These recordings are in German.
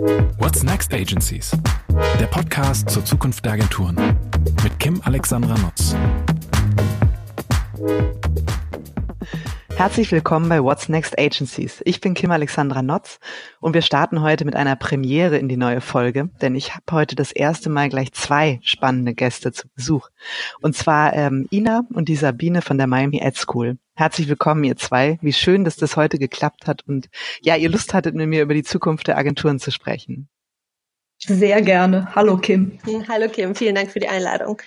What's Next Agencies? Der Podcast zur Zukunft der Agenturen mit Kim Alexandra Nutz. Herzlich willkommen bei What's Next Agencies. Ich bin Kim Alexandra Notz und wir starten heute mit einer Premiere in die neue Folge, denn ich habe heute das erste Mal gleich zwei spannende Gäste zu Besuch. Und zwar ähm, Ina und die Sabine von der Miami Ad School. Herzlich willkommen, ihr zwei. Wie schön, dass das heute geklappt hat und ja, ihr Lust hattet, mit mir über die Zukunft der Agenturen zu sprechen. Sehr gerne. Hallo Kim. Hallo Kim, vielen Dank für die Einladung.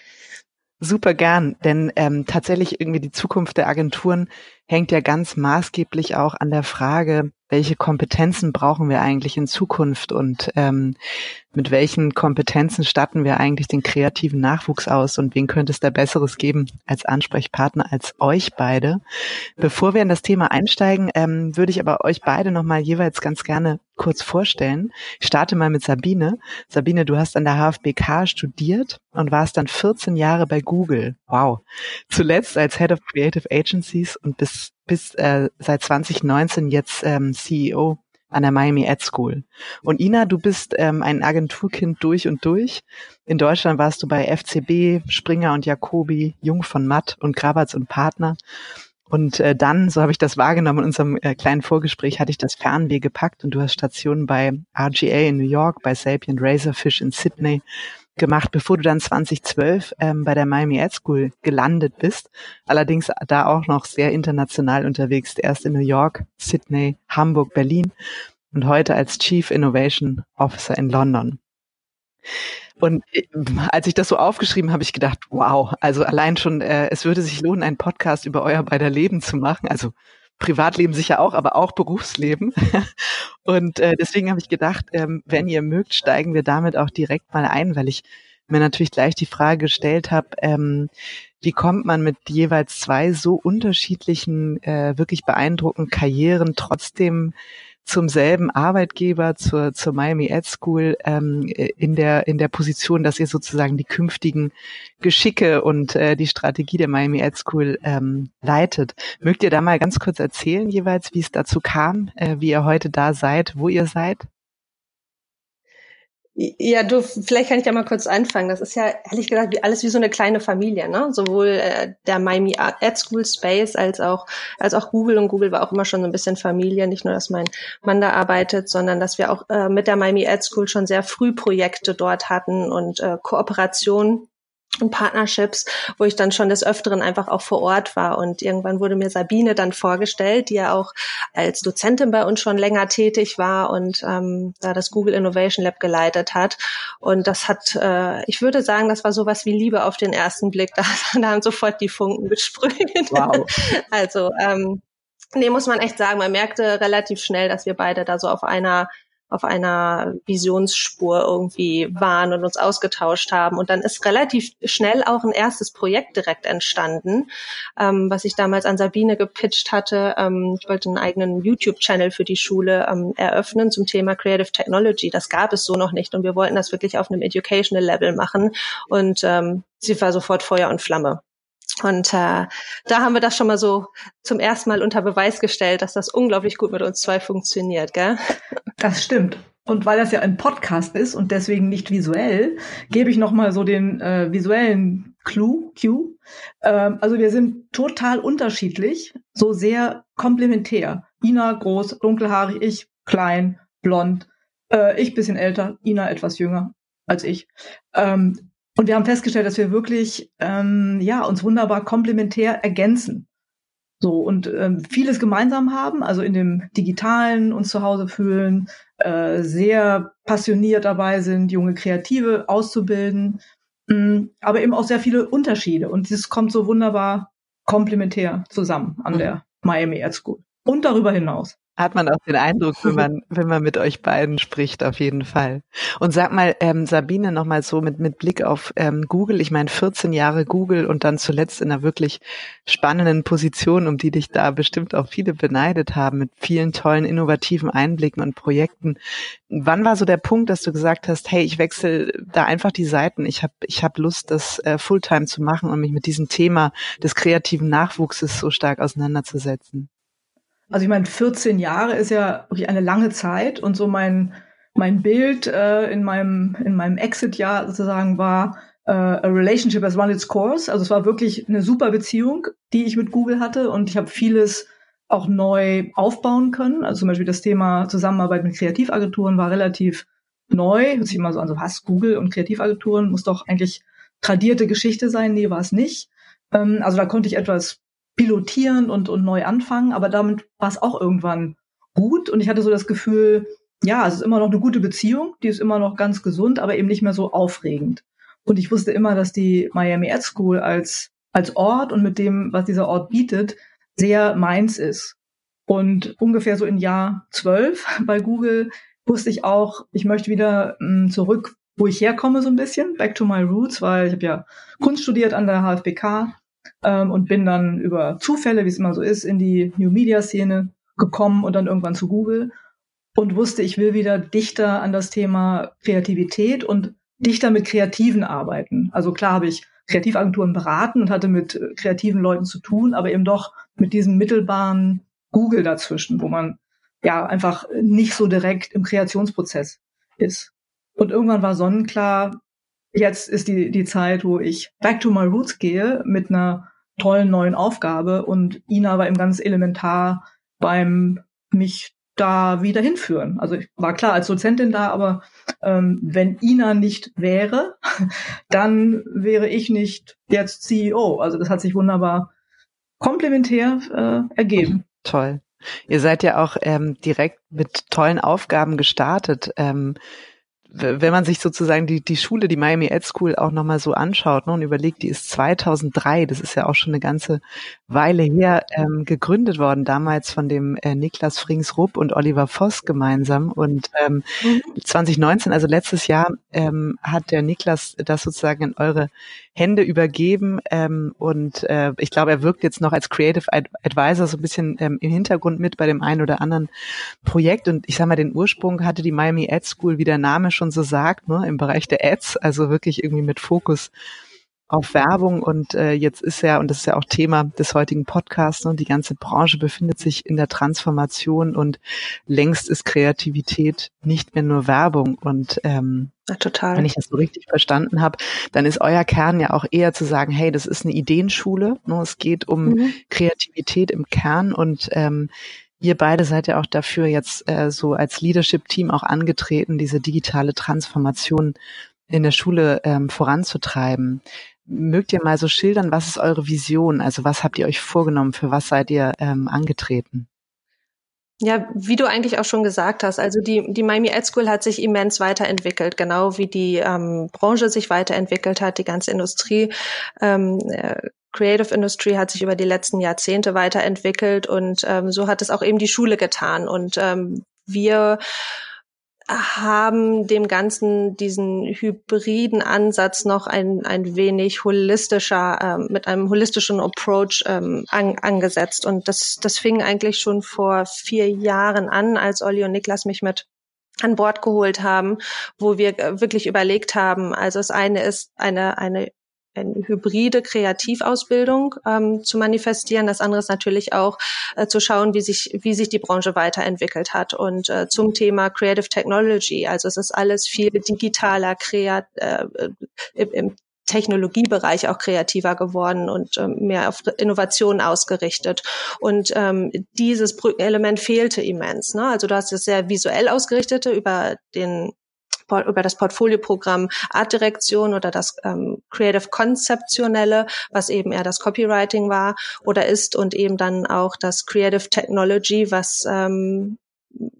Super gern, denn ähm, tatsächlich irgendwie die Zukunft der Agenturen hängt ja ganz maßgeblich auch an der Frage, welche Kompetenzen brauchen wir eigentlich in Zukunft und ähm, mit welchen Kompetenzen statten wir eigentlich den kreativen Nachwuchs aus und wen könnte es da Besseres geben als Ansprechpartner als euch beide? Bevor wir in das Thema einsteigen, ähm, würde ich aber euch beide nochmal jeweils ganz gerne kurz vorstellen. Ich starte mal mit Sabine. Sabine, du hast an der HFBK studiert und warst dann 14 Jahre bei Google. Wow. Zuletzt als Head of Creative Agencies und bis, bis äh, seit 2019 jetzt ähm, CEO an der Miami Ad School. Und Ina, du bist ähm, ein Agenturkind durch und durch. In Deutschland warst du bei FCB, Springer und Jacobi, Jung von Matt und Grabatz und Partner. Und äh, dann, so habe ich das wahrgenommen in unserem äh, kleinen Vorgespräch, hatte ich das Fernweh gepackt und du hast Stationen bei RGA in New York, bei Sapient Razorfish in Sydney gemacht, bevor du dann 2012 ähm, bei der Miami Ad School gelandet bist. Allerdings da auch noch sehr international unterwegs, erst in New York, Sydney, Hamburg, Berlin und heute als Chief Innovation Officer in London. Und äh, als ich das so aufgeschrieben habe, ich gedacht, wow, also allein schon, äh, es würde sich lohnen, einen Podcast über euer beider Leben zu machen. Also Privatleben sicher auch, aber auch Berufsleben. Und äh, deswegen habe ich gedacht, ähm, wenn ihr mögt, steigen wir damit auch direkt mal ein, weil ich mir natürlich gleich die Frage gestellt habe, ähm, wie kommt man mit jeweils zwei so unterschiedlichen, äh, wirklich beeindruckenden Karrieren trotzdem zum selben Arbeitgeber, zur, zur Miami Ad School, ähm, in der in der Position, dass ihr sozusagen die künftigen Geschicke und äh, die Strategie der Miami Ad School ähm, leitet. Mögt ihr da mal ganz kurz erzählen, jeweils, wie es dazu kam, äh, wie ihr heute da seid, wo ihr seid? Ja, du, vielleicht kann ich ja mal kurz anfangen. Das ist ja ehrlich gesagt wie, alles wie so eine kleine Familie, ne? Sowohl äh, der Miami Ad School Space als auch als auch Google und Google war auch immer schon so ein bisschen Familie. Nicht nur, dass mein Mann da arbeitet, sondern dass wir auch äh, mit der Miami Ad School schon sehr früh Projekte dort hatten und äh, Kooperationen und Partnerships, wo ich dann schon des Öfteren einfach auch vor Ort war. Und irgendwann wurde mir Sabine dann vorgestellt, die ja auch als Dozentin bei uns schon länger tätig war und ähm, da das Google Innovation Lab geleitet hat. Und das hat, äh, ich würde sagen, das war sowas wie Liebe auf den ersten Blick. Da, da haben sofort die Funken gesprüht. Wow. also ähm, nee, muss man echt sagen, man merkte relativ schnell, dass wir beide da so auf einer auf einer Visionsspur irgendwie waren und uns ausgetauscht haben. Und dann ist relativ schnell auch ein erstes Projekt direkt entstanden, ähm, was ich damals an Sabine gepitcht hatte. Ähm, ich wollte einen eigenen YouTube-Channel für die Schule ähm, eröffnen zum Thema Creative Technology. Das gab es so noch nicht und wir wollten das wirklich auf einem Educational Level machen. Und ähm, sie war sofort Feuer und Flamme. Und äh, da haben wir das schon mal so zum ersten Mal unter Beweis gestellt, dass das unglaublich gut mit uns zwei funktioniert, gell? Das stimmt. Und weil das ja ein Podcast ist und deswegen nicht visuell, gebe ich noch mal so den äh, visuellen Clue, Cue. Ähm, also wir sind total unterschiedlich, so sehr komplementär. Ina groß, dunkelhaarig, ich klein, blond, äh, ich bisschen älter, Ina etwas jünger als ich. Ähm, und wir haben festgestellt, dass wir wirklich ähm, ja uns wunderbar komplementär ergänzen. So und ähm, vieles gemeinsam haben, also in dem Digitalen uns zu Hause fühlen, äh, sehr passioniert dabei sind, junge Kreative auszubilden, mh, mm, aber eben auch sehr viele Unterschiede. Und das kommt so wunderbar komplementär zusammen an mhm. der Miami Art School. Und darüber hinaus. Hat man auch den Eindruck, wenn man, wenn man mit euch beiden spricht, auf jeden Fall. Und sag mal, ähm, Sabine, nochmal so mit, mit Blick auf ähm, Google. Ich meine, 14 Jahre Google und dann zuletzt in einer wirklich spannenden Position, um die dich da bestimmt auch viele beneidet haben, mit vielen tollen, innovativen Einblicken und Projekten. Wann war so der Punkt, dass du gesagt hast, hey, ich wechsle da einfach die Seiten. Ich habe ich hab Lust, das äh, Fulltime zu machen und mich mit diesem Thema des kreativen Nachwuchses so stark auseinanderzusetzen? Also ich meine, 14 Jahre ist ja wirklich eine lange Zeit und so mein mein Bild äh, in meinem in meinem Exit-Jahr sozusagen war äh, a relationship has run its course. Also es war wirklich eine super Beziehung, die ich mit Google hatte und ich habe vieles auch neu aufbauen können. Also zum Beispiel das Thema Zusammenarbeit mit Kreativagenturen war relativ neu. Hört sich immer so an, so was, Google und Kreativagenturen muss doch eigentlich tradierte Geschichte sein. Nee, war es nicht. Ähm, also da konnte ich etwas pilotieren und, und neu anfangen, aber damit war es auch irgendwann gut und ich hatte so das Gefühl, ja, es ist immer noch eine gute Beziehung, die ist immer noch ganz gesund, aber eben nicht mehr so aufregend. Und ich wusste immer, dass die Miami Ad School als, als Ort und mit dem, was dieser Ort bietet, sehr meins ist. Und ungefähr so in Jahr zwölf bei Google wusste ich auch, ich möchte wieder mh, hm, zurück, wo ich herkomme so ein bisschen, back to my roots, weil ich habe ja Kunst studiert an der HFBK ähm, und bin dann über Zufälle, wie es immer so ist, in die New Media Szene gekommen und dann irgendwann zu Google und wusste, ich will wieder dichter an das Thema Kreativität und dichter mit Kreativen arbeiten. Also klar habe ich Kreativagenturen beraten und hatte mit äh, kreativen Leuten zu tun, aber eben doch mit diesem mittelbaren Google dazwischen, wo man ja einfach nicht so direkt im Kreationsprozess ist. Und irgendwann war sonnenklar, jetzt ist die, die Zeit, wo ich back to my roots gehe mit einer tollen neuen Aufgabe und Ina war eben ganz elementar beim mich da wieder hinführen. Also ich war klar als Dozentin da, aber ähm, wenn Ina nicht wäre, dann wäre ich nicht jetzt CEO. Also das hat sich wunderbar komplementär äh, ergeben. Toll. Ihr seid ja auch ähm, direkt mit tollen Aufgaben gestartet. Ähm, wenn man sich sozusagen die, die Schule, die Miami Ed School auch nochmal so anschaut ne, und überlegt, die ist 2003, das ist ja auch schon eine ganze Weile her, ähm, gegründet worden, damals von dem äh, Niklas Frings-Rupp und Oliver Voss gemeinsam. Und ähm, mhm. 2019, also letztes Jahr, ähm, hat der Niklas das sozusagen in eure Hände übergeben ähm, und äh, ich glaube, er wirkt jetzt noch als Creative Advisor so ein bisschen ähm, im Hintergrund mit bei dem einen oder anderen Projekt und ich sage mal, den Ursprung hatte die Miami Ad School, wie der Name schon so sagt, ne, im Bereich der Ads, also wirklich irgendwie mit Fokus auf Werbung und äh, jetzt ist ja, und das ist ja auch Thema des heutigen Podcasts, ne, die ganze Branche befindet sich in der Transformation und längst ist Kreativität nicht mehr nur Werbung und ähm, ja, total. wenn ich das so richtig verstanden habe, dann ist euer Kern ja auch eher zu sagen, hey, das ist eine Ideenschule, ne, es geht um mhm. Kreativität im Kern und ähm, Ihr beide seid ja auch dafür jetzt äh, so als Leadership-Team auch angetreten, diese digitale Transformation in der Schule ähm, voranzutreiben. Mögt ihr mal so schildern, was ist eure Vision? Also was habt ihr euch vorgenommen? Für was seid ihr ähm, angetreten? Ja, wie du eigentlich auch schon gesagt hast, also die, die Miami Ad School hat sich immens weiterentwickelt, genau wie die ähm, Branche sich weiterentwickelt hat, die ganze Industrie. Ähm, äh, Creative Industry hat sich über die letzten Jahrzehnte weiterentwickelt und ähm, so hat es auch eben die Schule getan. Und ähm, wir haben dem Ganzen diesen hybriden Ansatz noch ein, ein wenig holistischer, ähm, mit einem holistischen Approach ähm, an, angesetzt. Und das, das fing eigentlich schon vor vier Jahren an, als Olli und Niklas mich mit an Bord geholt haben, wo wir äh, wirklich überlegt haben, also das eine ist eine, eine eine hybride Kreativausbildung ähm, zu manifestieren. Das andere ist natürlich auch äh, zu schauen, wie sich, wie sich die Branche weiterentwickelt hat. Und äh, zum Thema Creative Technology, also es ist alles viel digitaler, kreat, äh, im, im Technologiebereich auch kreativer geworden und ähm, mehr auf Innovation ausgerichtet. Und ähm, dieses Brückenelement fehlte immens. Ne? Also du hast es sehr visuell ausgerichtete über den über das Portfolioprogramm Artdirektion oder das ähm, Creative Konzeptionelle, was eben eher das Copywriting war oder ist und eben dann auch das Creative Technology, was ähm,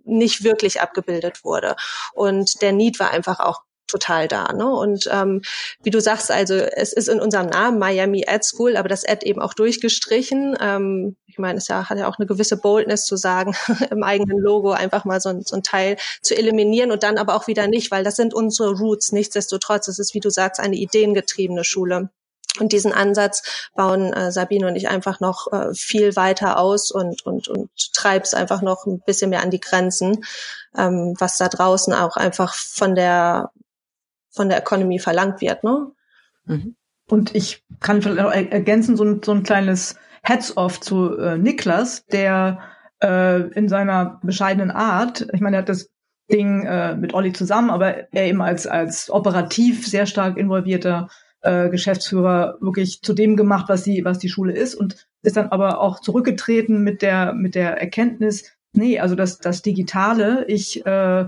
nicht wirklich abgebildet wurde. Und der Need war einfach auch total da. Ne? Und ähm, wie du sagst, also es ist in unserem Namen Miami Ad School, aber das Ad eben auch durchgestrichen. Ähm, ich meine, es ja, hat ja auch eine gewisse Boldness zu sagen, im eigenen Logo einfach mal so ein, so ein Teil zu eliminieren und dann aber auch wieder nicht, weil das sind unsere Roots. Nichtsdestotrotz, es ist, wie du sagst, eine ideengetriebene Schule. Und diesen Ansatz bauen äh, Sabine und ich einfach noch äh, viel weiter aus und, und, und treib's einfach noch ein bisschen mehr an die Grenzen, ähm, was da draußen auch einfach von der von der Economy verlangt wird. Ne? Mhm. Und ich kann vielleicht auch ergänzen, so ein, so ein kleines Heads-off zu äh, Niklas, der äh, in seiner bescheidenen Art, ich meine, er hat das Ding äh, mit Olli zusammen, aber er eben als, als operativ sehr stark involvierter äh, Geschäftsführer wirklich zu dem gemacht, was die, was die Schule ist und ist dann aber auch zurückgetreten mit der, mit der Erkenntnis, nee, also das, das Digitale, ich äh,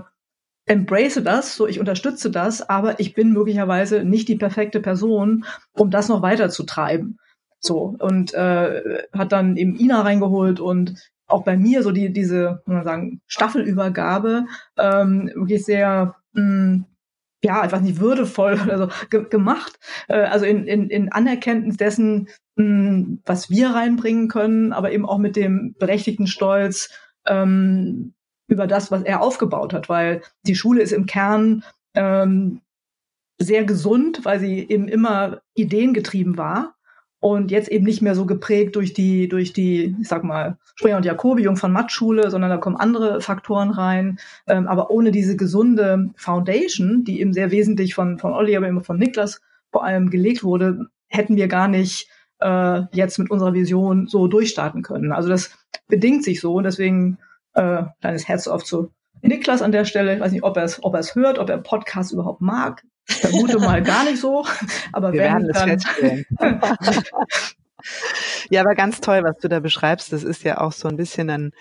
embrace das, so ich unterstütze das, aber ich bin möglicherweise nicht die perfekte Person, um das noch weiter zu treiben. So und äh, hat dann eben Ina reingeholt und auch bei mir so die diese, muss man sagen, Staffelübergabe ähm, wirklich sehr mh, hm, ja, einfach nicht würdevoll also ge gemacht. Äh, also in, in, in Anerkenntnis dessen, mh, hm, was wir reinbringen können, aber eben auch mit dem berechtigten Stolz ähm, über das, was er aufgebaut hat, weil die Schule ist im Kern ähm, sehr gesund, weil sie eben immer ideengetrieben war und jetzt eben nicht mehr so geprägt durch die, durch die, ich sag mal, Springer und Jacobi, Jung von Matt-Schule, sondern da kommen andere Faktoren rein. Ähm, aber ohne diese gesunde Foundation, die eben sehr wesentlich von, von Olli, aber immer von Niklas vor allem gelegt wurde, hätten wir gar nicht äh, jetzt mit unserer Vision so durchstarten können. Also das bedingt sich so und deswegen äh, kleines Herz auf zu Niklas an der Stelle. Ich weiß nicht, ob er es ob hört, ob er Podcast überhaupt mag. Ich vermute mal gar nicht so. Aber Wir wenn, werden dann. ja, aber ganz toll, was du da beschreibst. Das ist ja auch so ein bisschen ein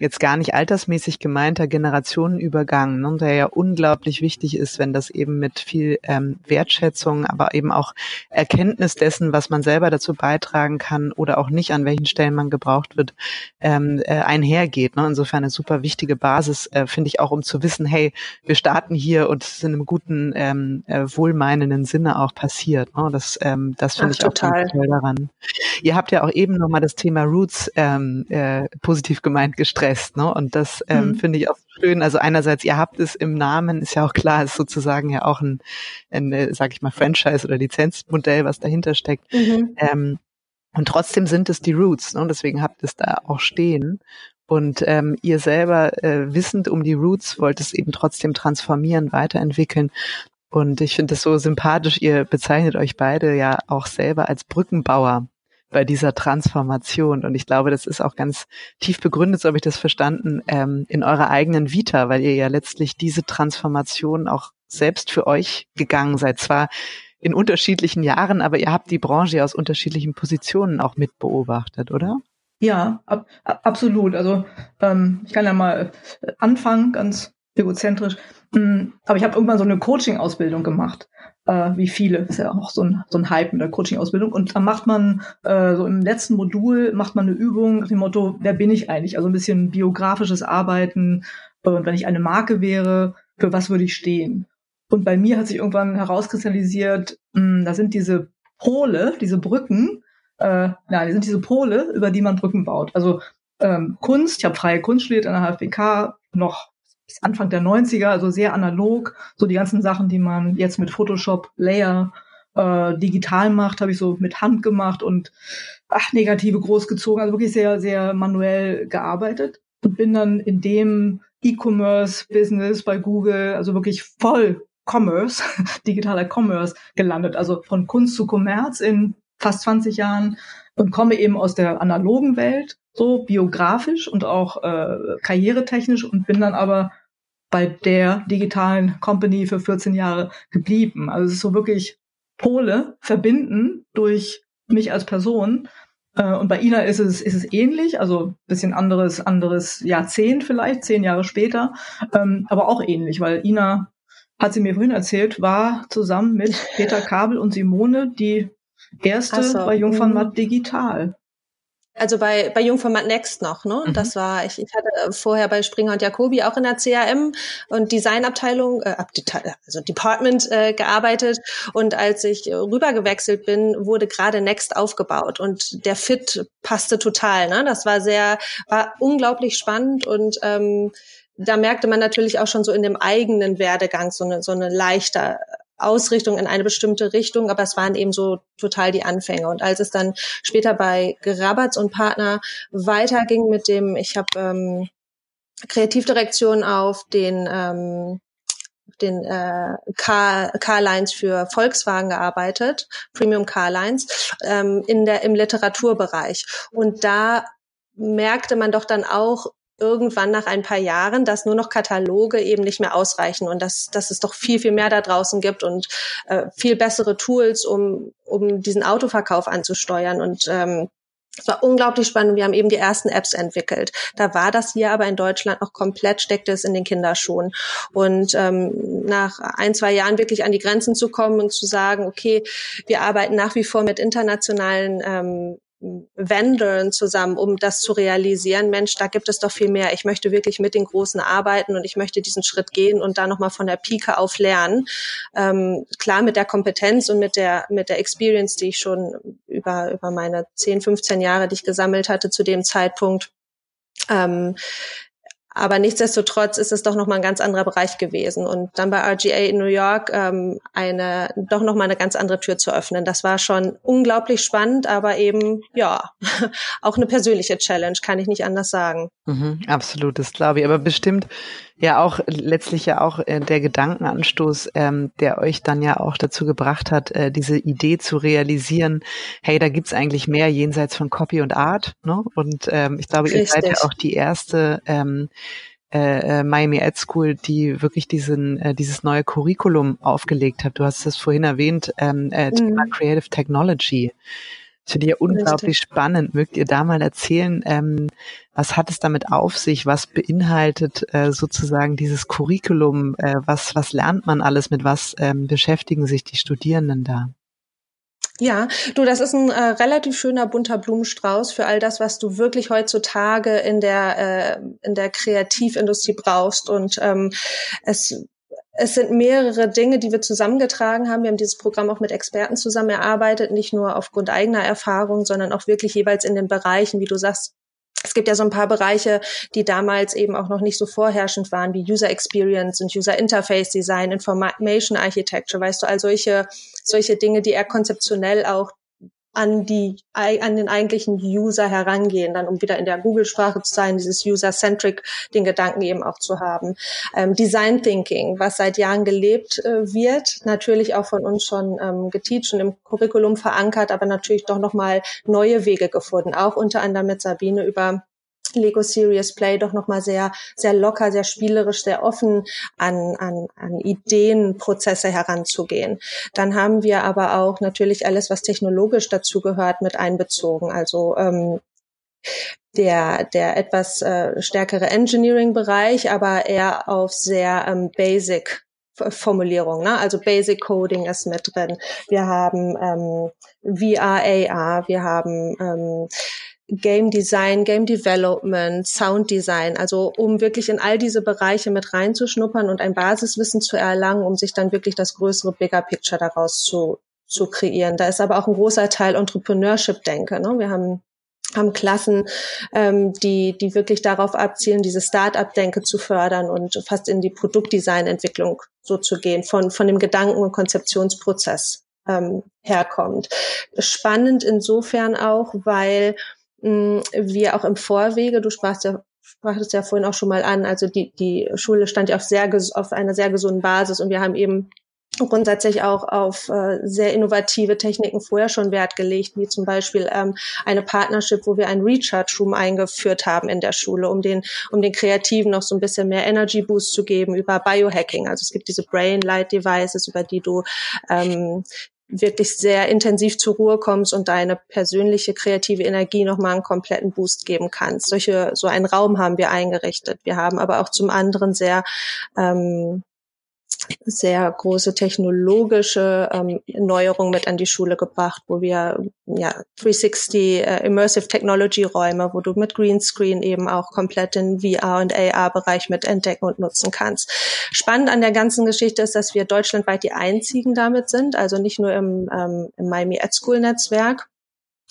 jetzt gar nicht altersmäßig gemeinter Generationenübergang, ne, der ja unglaublich wichtig ist, wenn das eben mit viel ähm, Wertschätzung, aber eben auch Erkenntnis dessen, was man selber dazu beitragen kann oder auch nicht, an welchen Stellen man gebraucht wird, ähm, äh, einhergeht. Ne? Insofern eine super wichtige Basis, äh, finde ich auch, um zu wissen, hey, wir starten hier und es in einem guten, ähm, äh, wohlmeinenden Sinne auch passiert. Ne? Das, ähm, das finde ich auch total. ganz toll daran. Ihr habt ja auch eben nochmal das Thema Roots ähm, äh, positiv gemeint gestresst fest. Ne? Und das ähm, mhm. finde ich auch schön. Also einerseits, ihr habt es im Namen, ist ja auch klar, ist sozusagen ja auch ein, ein äh, sag ich mal, Franchise- oder Lizenzmodell, was dahinter steckt. Mhm. Ähm, und trotzdem sind es die Roots, ne? deswegen habt es da auch stehen. Und ähm, ihr selber, äh, wissend um die Roots, wollt es eben trotzdem transformieren, weiterentwickeln. Und ich finde es so sympathisch, ihr bezeichnet euch beide ja auch selber als Brückenbauer bei dieser Transformation. Und ich glaube, das ist auch ganz tief begründet, so habe ich das verstanden, ähm, in eurer eigenen Vita, weil ihr ja letztlich diese Transformation auch selbst für euch gegangen seid. Zwar in unterschiedlichen Jahren, aber ihr habt die Branche aus unterschiedlichen Positionen auch mit beobachtet, oder? Ja, ab, absolut. Also ähm, ich kann ja mal anfangen, ganz egozentrisch. Hm, aber ich habe irgendwann so eine Coaching-Ausbildung gemacht äh, wie viele. ist ja auch so ein, so ein Hype mit der Coaching-Ausbildung. Und dann macht man äh, so im letzten Modul macht man eine Übung nach dem Motto, wer bin ich eigentlich? Also ein bisschen biografisches Arbeiten. Und wenn ich eine Marke wäre, für was würde ich stehen? Und bei mir hat sich irgendwann herauskristallisiert, mh, hm, da sind diese Pole, diese Brücken, äh, nein, die sind diese Pole, über die man Brücken baut. Also ähm, Kunst, ich habe freie Kunst studiert an der HFBK, noch Anfang der 90er, also sehr analog. So die ganzen Sachen, die man jetzt mit Photoshop, Layer, äh, digital macht, habe ich so mit Hand gemacht und ach, negative großgezogen, also wirklich sehr, sehr manuell gearbeitet und bin dann in dem E-Commerce-Business bei Google, also wirklich voll Commerce, digitaler Commerce gelandet, also von Kunst zu Kommerz in fast 20 Jahren und komme eben aus der analogen Welt, so biografisch und auch äh, karrieretechnisch und bin dann aber bei der digitalen Company für 14 Jahre geblieben. Also es ist so wirklich Pole verbinden durch mich als Person. Äh, und bei Ina ist es, ist es ähnlich, also bisschen anderes, anderes Jahrzehnt vielleicht, zehn Jahre später, ähm, aber auch ähnlich, weil Ina, hat sie mir vorhin erzählt, war zusammen mit Peter Kabel und Simone die erste so. bei Jungfern Matt Digital. Also bei, bei Jungformat Next noch, ne? Mhm. Das war, ich, ich hatte vorher bei Springer und Jacobi auch in der CRM und Designabteilung, äh, also Department äh, gearbeitet. Und als ich rübergewechselt bin, wurde gerade Next aufgebaut und der Fit passte total. Ne? Das war sehr, war unglaublich spannend und ähm, da merkte man natürlich auch schon so in dem eigenen Werdegang so eine, so eine leichte Ausrichtung in eine bestimmte Richtung, aber es waren eben so total die Anfänge. Und als es dann später bei Grabatz und Partner weiterging mit dem, ich habe ähm, Kreativdirektion auf den ähm, den äh, Car, Carlines für Volkswagen gearbeitet, Premium Carlines, ähm, in der im Literaturbereich. Und da merkte man doch dann auch, irgendwann nach ein paar Jahren, dass nur noch Kataloge eben nicht mehr ausreichen und dass, dass es doch viel, viel mehr da draußen gibt und äh, viel bessere Tools, um, um diesen Autoverkauf anzusteuern. Und ähm, es war unglaublich spannend. Wir haben eben die ersten Apps entwickelt. Da war das hier aber in Deutschland noch komplett, steckte es in den Kinderschuhen. Und ähm, nach ein, zwei Jahren wirklich an die Grenzen zu kommen und zu sagen, okay, wir arbeiten nach wie vor mit internationalen ähm, Vendoren zusammen, um das zu realisieren. Mensch, da gibt es doch viel mehr. Ich möchte wirklich mit den Großen arbeiten und ich möchte diesen Schritt gehen und da nochmal von der Pike auf lernen. Ähm, klar mit der Kompetenz und mit der, mit der Experience, die ich schon über, über meine 10, 15 Jahre, die ich gesammelt hatte zu dem Zeitpunkt, ähm, aber nichtsdestotrotz ist es doch nochmal ein ganz anderer Bereich gewesen. Und dann bei RGA in New York ähm, eine doch nochmal eine ganz andere Tür zu öffnen. Das war schon unglaublich spannend, aber eben, ja, auch eine persönliche Challenge, kann ich nicht anders sagen. Mhm, absolut, das glaube ich. Aber bestimmt ja auch letztlich ja auch äh, der Gedankenanstoß, ähm, der euch dann ja auch dazu gebracht hat, äh, diese Idee zu realisieren, hey, da gibt's eigentlich mehr jenseits von Copy und Art. Ne? Und ähm, ich glaube, Richtig. ihr seid ja auch die erste ähm, äh, äh, Miami Ed School, die wirklich diesen äh, dieses neue Curriculum aufgelegt hat. Du hast es vorhin erwähnt, ähm, äh, Thema mhm. Creative Technology. Finde ich ja unglaublich Richtig. spannend. Mögt ihr da mal erzählen, ähm, was hat es damit auf sich? Was beinhaltet äh, sozusagen dieses Curriculum? Äh, was, was lernt man alles? Mit was ähm, beschäftigen sich die Studierenden da? Ja, du, das ist ein äh, relativ schöner bunter Blumenstrauß für all das, was du wirklich heutzutage in der äh, in der Kreativindustrie brauchst. Und ähm, es es sind mehrere Dinge, die wir zusammengetragen haben. Wir haben dieses Programm auch mit Experten zusammen erarbeitet, nicht nur aufgrund eigener Erfahrung, sondern auch wirklich jeweils in den Bereichen, wie du sagst, es gibt ja so ein paar Bereiche, die damals eben auch noch nicht so vorherrschend waren, wie User Experience und User Interface Design, Information Architecture, weißt du, all solche, solche Dinge, die eher konzeptionell auch an die an den eigentlichen User herangehen, dann um wieder in der Google-Sprache zu sein, dieses User-centric, den Gedanken eben auch zu haben. Ähm, Design Thinking, was seit Jahren gelebt äh, wird, natürlich auch von uns schon ähm, geteacht und im Curriculum verankert, aber natürlich doch nochmal neue Wege gefunden, auch unter anderem mit Sabine über Lego Serious Play doch nochmal sehr, sehr locker, sehr spielerisch, sehr offen an, an, an Ideenprozesse heranzugehen. Dann haben wir aber auch natürlich alles, was technologisch dazu gehört, mit einbezogen. Also ähm, der, der etwas äh, stärkere Engineering-Bereich, aber eher auf sehr ähm, basic Formulierung, ne? also Basic Coding ist mit drin. Wir haben ähm, VR, AR, wir haben ähm, Game Design, Game Development, Sound Design, also um wirklich in all diese Bereiche mit reinzuschnuppern und ein Basiswissen zu erlangen, um sich dann wirklich das größere Bigger Picture daraus zu, zu kreieren. Da ist aber auch ein großer Teil Entrepreneurship-Denke. Ne? Wir haben haben Klassen, ähm, die, die wirklich darauf abzielen, diese Start-up-Denke zu fördern und fast in die Produktdesign-Entwicklung so zu gehen, von, von dem Gedanken- und Konzeptionsprozess ähm, herkommt. Spannend insofern auch, weil wir auch im Vorwege, du sprachst ja sprachst ja vorhin auch schon mal an, also die, die Schule stand ja auf, sehr, auf einer sehr gesunden Basis und wir haben eben grundsätzlich auch auf äh, sehr innovative Techniken vorher schon Wert gelegt, wie zum Beispiel ähm, eine Partnership, wo wir einen Recharge Room eingeführt haben in der Schule, um den, um den Kreativen noch so ein bisschen mehr Energy Boost zu geben über Biohacking. Also es gibt diese Brain Light Devices, über die du ähm, wirklich sehr intensiv zur Ruhe kommst und deine persönliche kreative Energie nochmal einen kompletten Boost geben kannst. Solche, so einen Raum haben wir eingerichtet. Wir haben aber auch zum anderen sehr ähm, sehr große technologische ähm, Neuerungen mit an die Schule gebracht, wo wir ja 360 äh, Immersive Technology Räume, wo du mit Greenscreen eben auch komplett den VR und AR Bereich mit entdecken und nutzen kannst. Spannend an der ganzen Geschichte ist, dass wir deutschlandweit die einzigen damit sind, also nicht nur im, ähm, im Miami Ed School Netzwerk,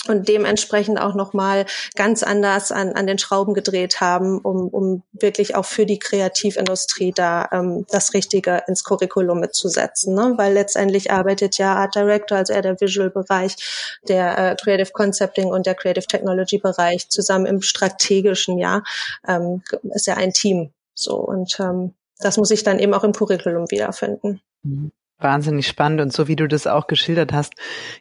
und dementsprechend auch nochmal ganz anders an, an den Schrauben gedreht haben, um, um wirklich auch für die Kreativindustrie da ähm, das Richtige ins Curriculum mitzusetzen. Ne? Weil letztendlich arbeitet ja Art Director, also eher der Visual-Bereich, der äh, Creative Concepting und der Creative Technology-Bereich zusammen im strategischen, ja, ähm, ist ja ein Team. So und ähm, das muss ich dann eben auch im Curriculum wiederfinden. Mhm wahnsinnig spannend und so wie du das auch geschildert hast,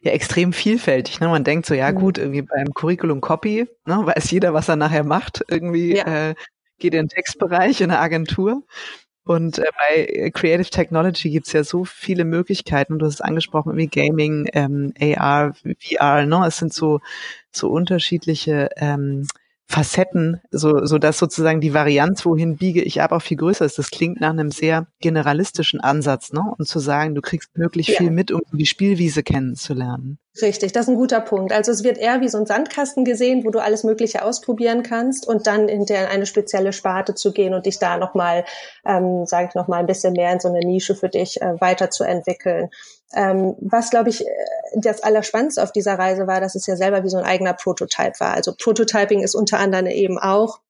ja extrem vielfältig. Ne? Man denkt so, ja mhm. gut, irgendwie beim Curriculum Copy, ne, weiß jeder, was er nachher macht. Irgendwie ja. äh, geht in den Textbereich in der Agentur. Und äh, bei Creative Technology gibt's ja so viele Möglichkeiten. Du hast angesprochen, wie Gaming, ähm, AR, VR, ne? Es sind so, so unterschiedliche ähm, Facetten, so, so dass sozusagen die Varianz, wohin biege ich ab, auch viel größer ist. Das klingt nach einem sehr generalistischen Ansatz, ne? Und zu sagen, du kriegst möglich ja. viel mit, um die Spielwiese kennenzulernen. Richtig, das ist ein guter Punkt. Also es wird eher wie so ein Sandkasten gesehen, wo du alles Mögliche ausprobieren kannst und dann in der eine spezielle Sparte zu gehen und dich da nochmal, ähm, sage ich nochmal, ein bisschen mehr in so eine Nische für dich äh, weiterzuentwickeln. Ähm, was, glaube ich, äh, das Allerspannendste auf dieser Reise war, dass es ja selber wie so ein eigener Prototype war. Also Prototyping ist unter anderem eben auch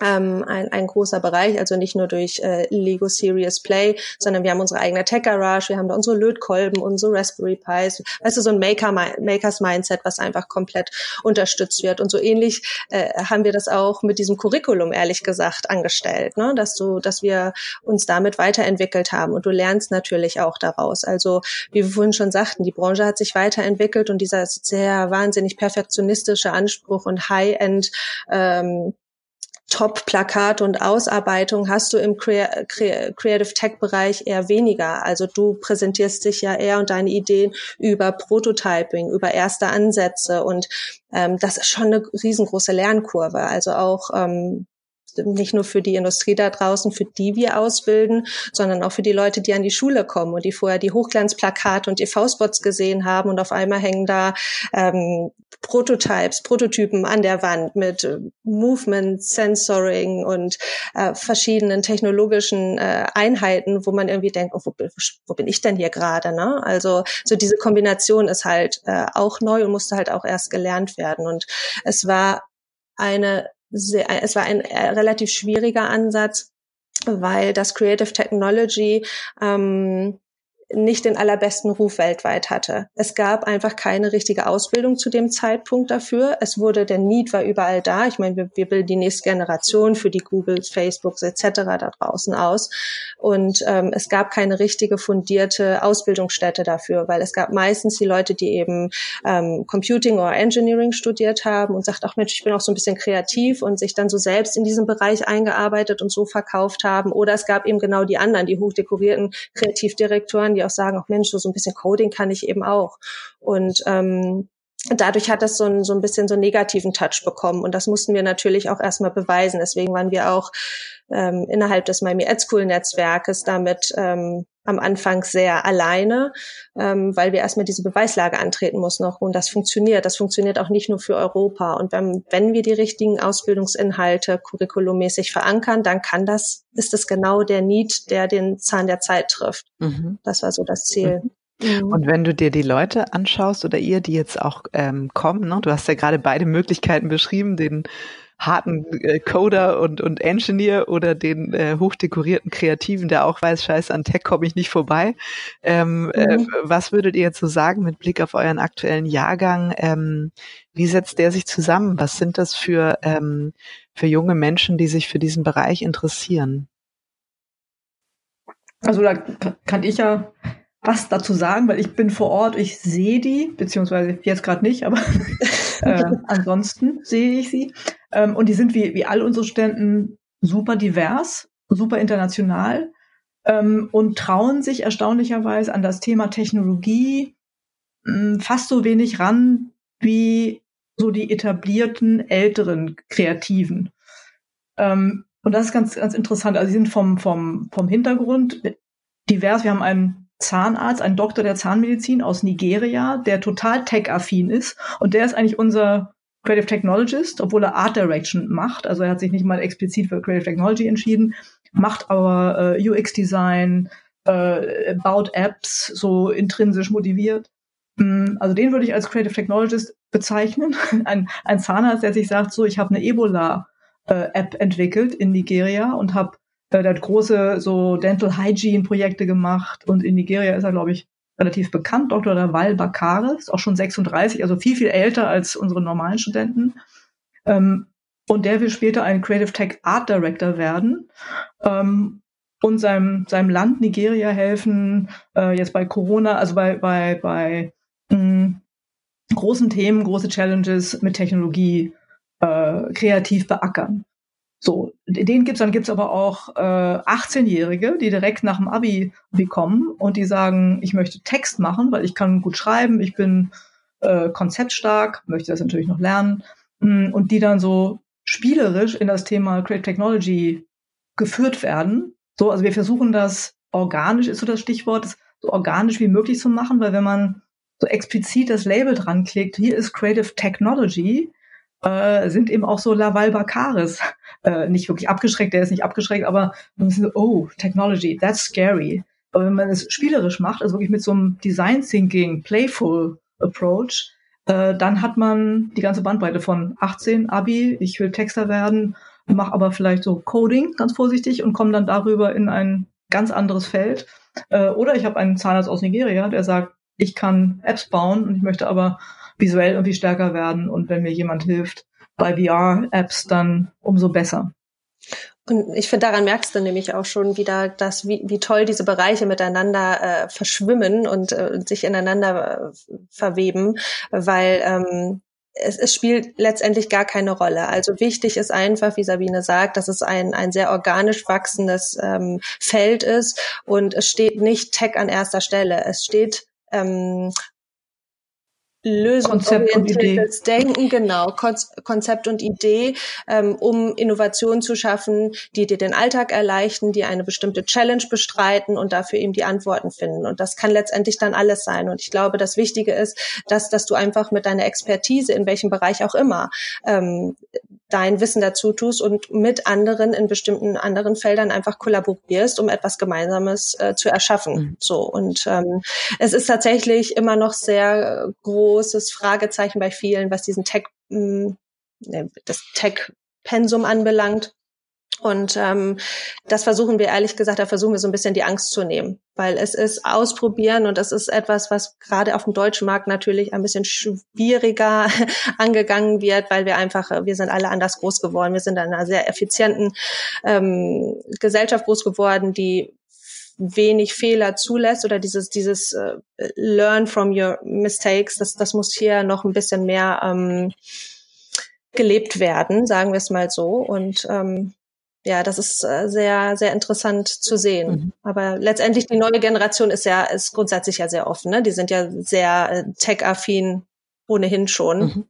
ähm, ein, ein großer Bereich, also nicht nur durch äh, Lego Serious Play, sondern wir haben unsere eigene Tech Garage, wir haben da unsere Lötkolben, unsere Raspberry Pis, weißt du, so ein Maker, Makers Mindset, was einfach komplett unterstützt wird. Und so ähnlich äh, haben wir das auch mit diesem Curriculum, ehrlich gesagt, angestellt, ne? dass du, dass wir uns damit weiterentwickelt haben und du lernst natürlich auch daraus. Also, wie wir vorhin schon sagten, die Branche hat sich weiterentwickelt und dieser sehr wahnsinnig perfektionistische Anspruch und High-End ähm, Top-Plakat und Ausarbeitung hast du im Creative Tech-Bereich eher weniger. Also du präsentierst dich ja eher und deine Ideen über Prototyping, über erste Ansätze und ähm, das ist schon eine riesengroße Lernkurve. Also auch ähm, nicht nur für die Industrie da draußen, für die wir ausbilden, sondern auch für die Leute, die an die Schule kommen und die vorher die Hochglanzplakate und EV-Spots gesehen haben und auf einmal hängen da ähm, Prototypes, Prototypen an der Wand mit äh, Movement, Sensoring und äh, verschiedenen technologischen äh, Einheiten, wo man irgendwie denkt, oh, wo, wo bin ich denn hier gerade? Ne? Also so diese Kombination ist halt äh, auch neu und musste halt auch erst gelernt werden. Und es war eine sehr, es war ein äh, relativ schwieriger Ansatz, weil das Creative Technology ähm, nicht den allerbesten Ruf weltweit hatte. Es gab einfach keine richtige Ausbildung zu dem Zeitpunkt dafür. Es wurde, der Need war überall da. Ich meine, wir, wir bilden die nächste Generation für die Googles, Facebooks etc. da draußen aus. Und ähm, es gab keine richtige fundierte Ausbildungsstätte dafür, weil es gab meistens die Leute, die eben ähm, Computing oder Engineering studiert haben und sagt, ach Mensch, ich bin auch so ein bisschen kreativ und sich dann so selbst in diesem Bereich eingearbeitet und so verkauft haben. Oder es gab eben genau die anderen, die hochdekorierten Kreativdirektoren, die auch sagen, auch Mensch, so ein bisschen Coding kann ich eben auch. Und ähm, dadurch hat das so ein, so ein bisschen so einen negativen Touch bekommen. Und das mussten wir natürlich auch erstmal beweisen. Deswegen waren wir auch ähm, innerhalb des Miami Ed School Netzwerkes damit ähm, am Anfang sehr alleine, ähm, weil wir erstmal diese Beweislage antreten mussten. Und das funktioniert. Das funktioniert auch nicht nur für Europa. Und wenn, wenn wir die richtigen Ausbildungsinhalte curriculummäßig verankern, dann kann das, ist es genau der Need, der den Zahn der Zeit trifft. Mhm. Das war so das Ziel. Mhm. Mhm. Und wenn du dir die Leute anschaust oder ihr, die jetzt auch ähm, kommen, ne, du hast ja gerade beide Möglichkeiten beschrieben, den harten äh, Coder und, und Engineer oder den äh, hochdekorierten Kreativen, der auch weiß, scheiße, an Tech komme ich nicht vorbei. Ähm, äh, mhm. äh, was würdet ihr jetzt so sagen mit Blick auf euren aktuellen Jahrgang? Ähm, wie setzt der sich zusammen? Was sind das für, ähm, für junge Menschen, die sich für diesen Bereich interessieren? Also da kann ich ja was dazu sagen, weil ich bin vor Ort, ich sehe die, beziehungsweise jetzt gerade nicht, aber äh, ansonsten sehe ich sie. Ähm, und die sind wie, wie all unsere Studenten super divers, super international ähm, und trauen sich erstaunlicherweise an das Thema Technologie mh, hm, fast so wenig ran wie so die etablierten älteren Kreativen. Ähm, und das ist ganz, ganz interessant. Also sie sind vom, vom, vom Hintergrund divers. Wir haben einen Zahnarzt, ein Doktor der Zahnmedizin aus Nigeria, der total tech-affin ist. Und der ist eigentlich unser Creative Technologist, obwohl er Art Direction macht. Also er hat sich nicht mal explizit für Creative Technology entschieden, macht aber äh, UX-Design, äh, baut Apps, so intrinsisch motiviert. Mm, also den würde ich als Creative Technologist bezeichnen. Ein, ein Zahnarzt, der sich sagt, so, ich habe eine Ebola-App äh, entwickelt in Nigeria und habe der hat große so Dental Hygiene Projekte gemacht und in Nigeria ist er, glaube ich, relativ bekannt. Dr. Dawal Bakare ist auch schon 36, also viel, viel älter als unsere normalen Studenten. Ähm, und der will später ein Creative Tech Art Director werden ähm, und seinem, seinem Land Nigeria helfen, äh, jetzt bei Corona, also bei, bei, bei mh, großen Themen, große Challenges mit Technologie äh, kreativ beackern. So, den gibt's, dann gibt's aber auch äh, 18-Jährige, die direkt nach dem Abi, Abi kommen und die sagen, ich möchte Text machen, weil ich kann gut schreiben, ich bin äh, konzeptstark, möchte das natürlich noch lernen. Mm, und die dann so spielerisch in das Thema Create Technology geführt werden. So, also wir versuchen das organisch, ist so das Stichwort, das so organisch wie möglich zu machen, weil wenn man so explizit das Label dran klickt, hier ist Creative Technology, äh, sind eben auch so Laval Bakaris äh, nicht wirklich abgeschreckt, der ist nicht abgeschreckt, aber man ist so, oh, Technology, that's scary. Aber wenn man es spielerisch macht, also wirklich mit so einem Design Thinking, Playful Approach, äh, dann hat man die ganze Bandbreite von 18 Abi, ich will Texter werden, mache aber vielleicht so Coding ganz vorsichtig und komme dann darüber in ein ganz anderes Feld. Äh, oder ich habe einen Zahnarzt aus Nigeria, der sagt, ich kann Apps bauen und ich möchte aber visuell irgendwie stärker werden und wenn mir jemand hilft bei VR-Apps, dann umso besser. Und ich finde, daran merkst du nämlich auch schon wieder, dass wie, wie toll diese Bereiche miteinander äh, verschwimmen und äh, sich ineinander äh, verweben, weil ähm, es, es spielt letztendlich gar keine Rolle. Also wichtig ist einfach, wie Sabine sagt, dass es ein, ein sehr organisch wachsendes ähm, Feld ist und es steht nicht Tech an erster Stelle. Es steht ähm, lösungsorientiertes Denken, genau, Konzept und Idee, ähm, um Innovationen zu schaffen, die dir den Alltag erleichtern, die eine bestimmte Challenge bestreiten und dafür eben die Antworten finden. Und das kann letztendlich dann alles sein. Und ich glaube, das Wichtige ist, dass, dass du einfach mit deiner Expertise, in welchem Bereich auch immer, ähm, dein Wissen dazu tust und mit anderen in bestimmten anderen Feldern einfach kollaborierst, um etwas Gemeinsames äh, zu erschaffen. Mhm. So und ähm, es ist tatsächlich immer noch sehr großes Fragezeichen bei vielen, was diesen Tech, mh, hm, das Tech-Pensum anbelangt. Und ähm, das versuchen wir ehrlich gesagt, da versuchen wir so ein bisschen die Angst zu nehmen, weil es ist ausprobieren und das ist etwas, was gerade auf dem deutschen Markt natürlich ein bisschen schwieriger angegangen wird, weil wir einfach, wir sind alle anders groß geworden, wir sind in einer sehr effizienten ähm, Gesellschaft groß geworden, die wenig Fehler zulässt oder dieses dieses äh, Learn from your mistakes, das das muss hier noch ein bisschen mehr ähm, gelebt werden, sagen wir es mal so. Und ähm, ja, das ist äh, sehr, sehr interessant zu sehen. Mhm. Aber letztendlich die neue Generation ist ja, ist grundsätzlich ja sehr offen. Ne? Die sind ja sehr äh, tech-affin ohnehin schon. Mhm.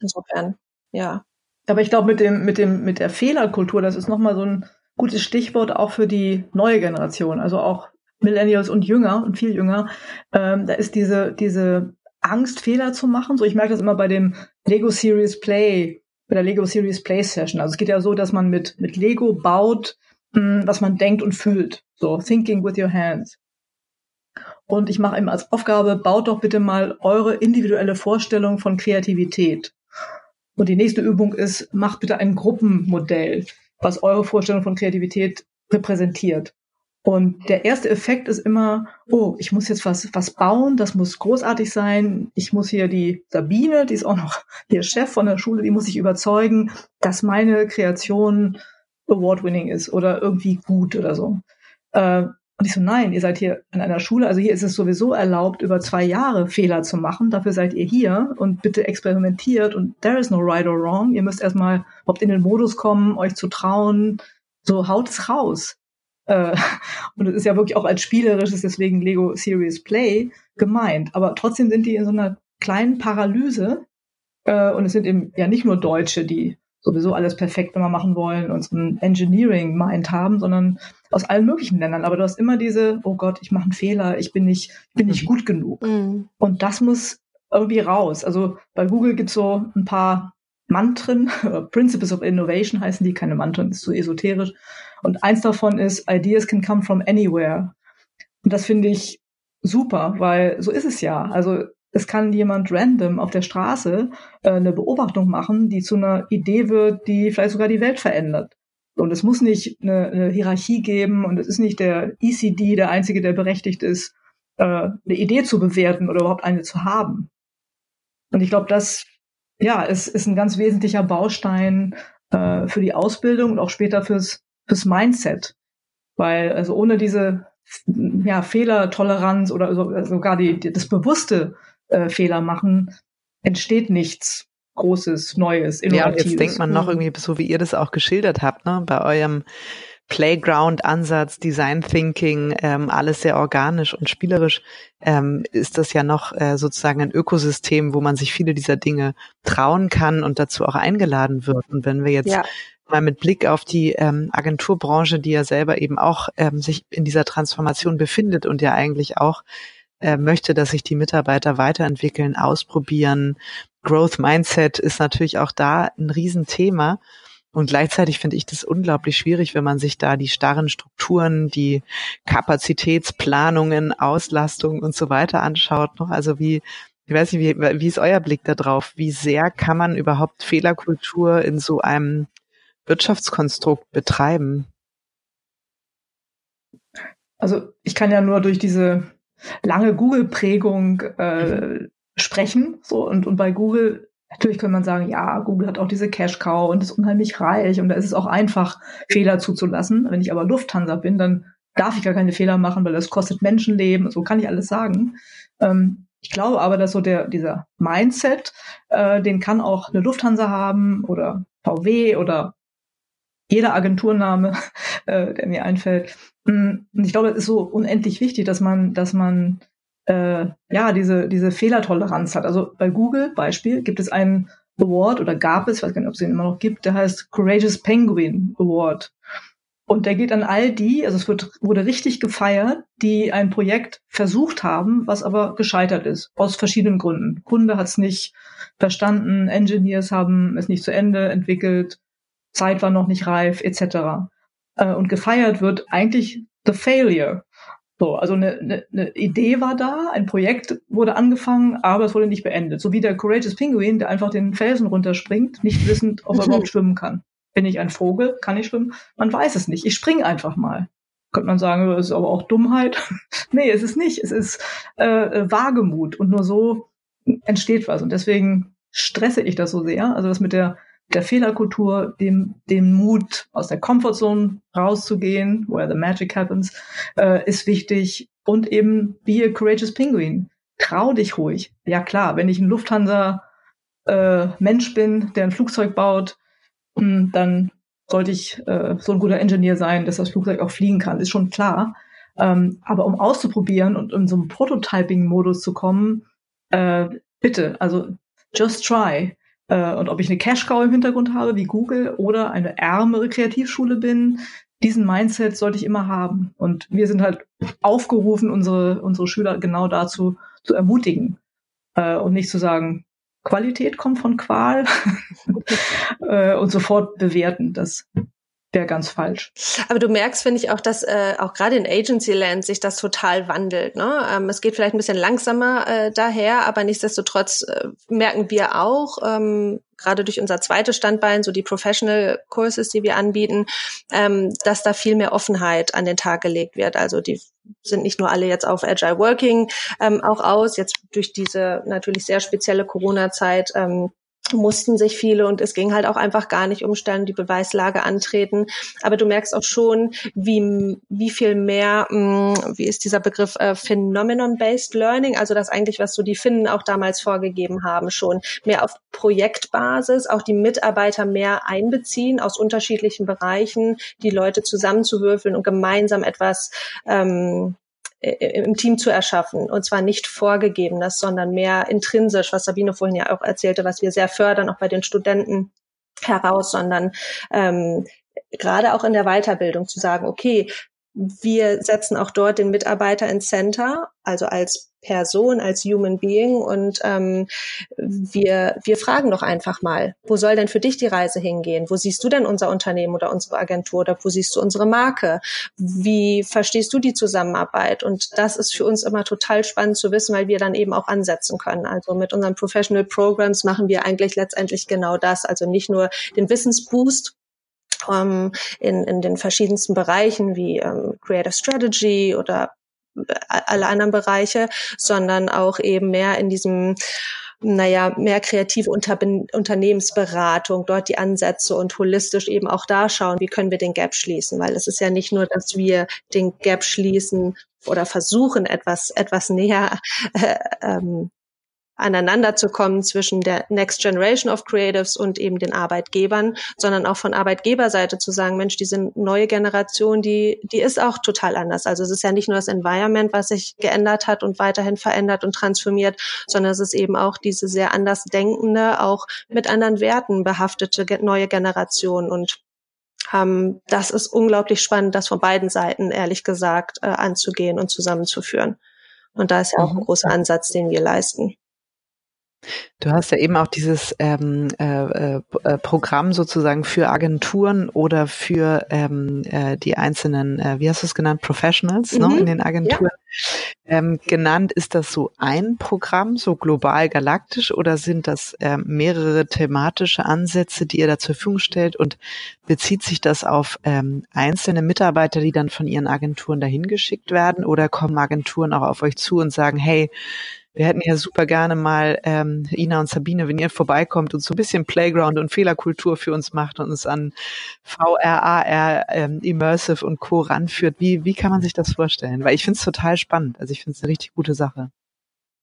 Insofern, ja. Aber ich glaube, mit dem, mit dem, mit der Fehlerkultur, das ist nochmal so ein gutes Stichwort auch für die neue Generation. Also auch Millennials und jünger und viel jünger. Ähm, da ist diese, diese Angst, Fehler zu machen. So, ich merke das immer bei dem Lego Series Play bei der Lego Series Play Session. Also es geht ja so, dass man mit, mit Lego baut, mh, hm, was man denkt und füllt. So, thinking with your hands. Und ich mache eben als Aufgabe, baut doch bitte mal eure individuelle Vorstellung von Kreativität. Und die nächste Übung ist, macht bitte ein Gruppenmodell, was eure Vorstellung von Kreativität repräsentiert. Und der erste Effekt ist immer, oh, ich muss jetzt was, was bauen, das muss großartig sein. Ich muss hier die Sabine, die ist auch noch hier Chef von der Schule, die muss ich überzeugen, dass meine Kreation award-winning ist oder irgendwie gut oder so. Äh, und ich so, nein, ihr seid hier an einer Schule, also hier ist es sowieso erlaubt, über zwei Jahre Fehler zu machen. Dafür seid ihr hier und bitte experimentiert und there is no right or wrong. Ihr müsst erstmal überhaupt in den Modus kommen, euch zu trauen. So haut es raus. Äh, und es ist ja wirklich auch als spielerisches, deswegen Lego Series Play gemeint. Aber trotzdem sind die in so einer kleinen Paralyse. Äh, und es sind eben ja nicht nur Deutsche, die sowieso alles perfekt immer machen wollen und so ein Engineering-Mind haben, sondern aus allen möglichen Ländern. Aber du hast immer diese, oh Gott, ich mache einen Fehler, ich bin nicht, ich bin nicht mhm. gut genug. Mhm. Und das muss irgendwie raus. Also bei Google gibt's so ein paar Mantren, Principles of Innovation heißen die, keine Mantren, ist so esoterisch. Und eins davon ist, Ideas can come from anywhere. Und das finde ich super, weil so ist es ja. Also es kann jemand random auf der Straße äh, eine Beobachtung machen, die zu einer Idee wird, die vielleicht sogar die Welt verändert. Und es muss nicht eine, eine Hierarchie geben und es ist nicht der ECD der Einzige, der berechtigt ist, äh, eine Idee zu bewerten oder überhaupt eine zu haben. Und ich glaube, das ja, es ist ein ganz wesentlicher Baustein äh, für die Ausbildung und auch später fürs, fürs Mindset. Weil also ohne diese ja, Fehlertoleranz oder so, sogar die, die, das bewusste äh, Fehler machen, entsteht nichts Großes, Neues, Innovatives. Ja, und jetzt denkt man noch hm. irgendwie, so wie ihr das auch geschildert habt, ne, bei eurem Playground-Ansatz, Design Thinking, ähm, alles sehr organisch und spielerisch, ähm, ist das ja noch äh, sozusagen ein Ökosystem, wo man sich viele dieser Dinge trauen kann und dazu auch eingeladen wird. Und wenn wir jetzt ja. mal mit Blick auf die ähm, Agenturbranche, die ja selber eben auch ähm, sich in dieser Transformation befindet und ja eigentlich auch äh, möchte, dass sich die Mitarbeiter weiterentwickeln, ausprobieren. Growth Mindset ist natürlich auch da ein Riesenthema. Und gleichzeitig finde ich das unglaublich schwierig, wenn man sich da die starren Strukturen, die Kapazitätsplanungen, Auslastung und so weiter anschaut. Also wie, ich weiß nicht, wie, wie ist euer Blick da drauf? Wie sehr kann man überhaupt Fehlerkultur in so einem Wirtschaftskonstrukt betreiben? Also ich kann ja nur durch diese lange Google-Prägung äh, sprechen. So und, und bei Google Natürlich kann man sagen, ja, Google hat auch diese Cash Cow und ist unheimlich reich und da ist es auch einfach, Fehler zuzulassen. Wenn ich aber Lufthansa bin, dann darf ich gar keine Fehler machen, weil das kostet Menschenleben. So kann ich alles sagen. Ähm, ich glaube aber, dass so der dieser Mindset, äh, den kann auch eine Lufthansa haben oder VW oder jeder Agenturname, äh, der mir einfällt. Mm, und ich glaube, es ist so unendlich wichtig, dass man, dass man äh, ja, diese, diese Fehlertoleranz hat. Also bei Google Beispiel gibt es einen Award oder gab es, ich weiß gar nicht, ob es den immer noch gibt, der heißt Courageous Penguin Award. Und der geht an all die, also es wird, wurde richtig gefeiert, die ein Projekt versucht haben, was aber gescheitert ist, aus verschiedenen Gründen. Kunde hat es nicht verstanden, Engineers haben es nicht zu Ende entwickelt, Zeit war noch nicht reif, etc. Äh, und gefeiert wird eigentlich the failure. So, also eine, eine, eine Idee war da, ein Projekt wurde angefangen, aber es wurde nicht beendet. So wie der Courageous Penguin, der einfach den Felsen runterspringt, nicht wissend, ob er überhaupt schwimmen kann. Bin ich ein Vogel? Kann ich schwimmen? Man weiß es nicht. Ich spring einfach mal. Könnte man sagen, das ist aber auch Dummheit. nee, es ist nicht. Es ist äh, Wagemut. Und nur so entsteht was. Und deswegen stresse ich das so sehr. Also das mit der der Fehlerkultur, dem, dem Mut, aus der Comfortzone rauszugehen, where the magic happens, äh, ist wichtig. Und eben be a courageous penguin. Trau dich ruhig. Ja klar, wenn ich ein Lufthansa äh, Mensch bin, der ein Flugzeug baut, hm, dann sollte ich äh, so ein guter Ingenieur sein, dass das Flugzeug auch fliegen kann, ist schon klar. Ähm, aber um auszuprobieren und in so einem Prototyping-Modus zu kommen, äh, bitte, also just try. Äh, und ob ich eine Cash-Cow im Hintergrund habe, wie Google, oder eine ärmere Kreativschule bin, diesen Mindset sollte ich immer haben. Und wir sind halt aufgerufen, unsere, unsere Schüler genau dazu zu ermutigen äh, und nicht zu sagen, Qualität kommt von Qual äh, und sofort bewerten. Das wäre ganz falsch. Aber du merkst, finde ich, auch, dass äh, auch gerade in Agency Land sich das total wandelt. Ne? Ähm, es geht vielleicht ein bisschen langsamer äh, daher, aber nichtsdestotrotz äh, merken wir auch, ähm, gerade durch unser zweites Standbein, so die Professional Courses, die wir anbieten, ähm, dass da viel mehr Offenheit an den Tag gelegt wird. Also die sind nicht nur alle jetzt auf Agile Working ähm, auch aus, jetzt durch diese natürlich sehr spezielle Corona-Zeit ähm, mussten sich viele und es ging halt auch einfach gar nicht umstellen, die Beweislage antreten. Aber du merkst auch schon, wie, wie viel mehr, mh, mm, wie ist dieser Begriff, äh, Phenomenon-Based Learning, also das eigentlich, was so die Finnen auch damals vorgegeben haben, schon mehr auf Projektbasis, auch die Mitarbeiter mehr einbeziehen aus unterschiedlichen Bereichen, die Leute zusammenzuwürfeln und gemeinsam etwas ähm, äh, im Team zu erschaffen. Und zwar nicht vorgegebenes, sondern mehr intrinsisch, was Sabine vorhin ja auch erzählte, was wir sehr fördern, auch bei den Studenten heraus, sondern ähm, gerade auch in der Weiterbildung zu sagen, okay, wir setzen auch dort den Mitarbeiter ins Center, also als Person, als Human Being und ähm, wir, wir fragen doch einfach mal, wo soll denn für dich die Reise hingehen? Wo siehst du denn unser Unternehmen oder unsere Agentur oder wo siehst du unsere Marke? Wie verstehst du die Zusammenarbeit? Und das ist für uns immer total spannend zu wissen, weil wir dann eben auch ansetzen können. Also mit unseren Professional Programs machen wir eigentlich letztendlich genau das. Also nicht nur den Wissensboost, ähm, in, in den verschiedensten Bereichen wie ähm, Creative Strategy oder alle anderen Bereiche, sondern auch eben mehr in diesem naja, mehr kreative Unter Unternehmensberatung, dort die Ansätze und holistisch eben auch da schauen, wie können wir den Gap schließen, weil es ist ja nicht nur, dass wir den Gap schließen oder versuchen, etwas, etwas näher äh, ähm, aneinander zu kommen zwischen der Next Generation of Creatives und eben den Arbeitgebern, sondern auch von Arbeitgeberseite zu sagen, Mensch, diese neue Generation, die, die ist auch total anders. Also es ist ja nicht nur das Environment, was sich geändert hat und weiterhin verändert und transformiert, sondern es ist eben auch diese sehr anders denkende, auch mit anderen Werten behaftete neue Generation und ähm, das ist unglaublich spannend, das von beiden Seiten, ehrlich gesagt, äh, anzugehen und zusammenzuführen. Und da ist ja auch ein mhm. großer Ansatz, den wir leisten. Du hast ja eben auch dieses ähm, äh, äh, Programm sozusagen für Agenturen oder für ähm, äh, die einzelnen, äh, wie hast du es genannt, Professionals ne, mhm. ne, in den Agenturen ja. ähm, genannt. Ist das so ein Programm, so global galaktisch, oder sind das äh, mehrere thematische Ansätze, die ihr da zur Verfügung stellt? Und bezieht sich das auf ähm, einzelne Mitarbeiter, die dann von ihren Agenturen dahin geschickt werden, oder kommen Agenturen auch auf euch zu und sagen, hey, wir hätten ja super gerne mal ähm, Ina und Sabine, wenn ihr vorbeikommt und so ein bisschen Playground und Fehlerkultur für uns macht und uns an VR, AR, ähm, Immersive und Co. ranführt. Wie, wie kann man sich das vorstellen? Weil ich finde es total spannend. Also ich finde es eine richtig gute Sache.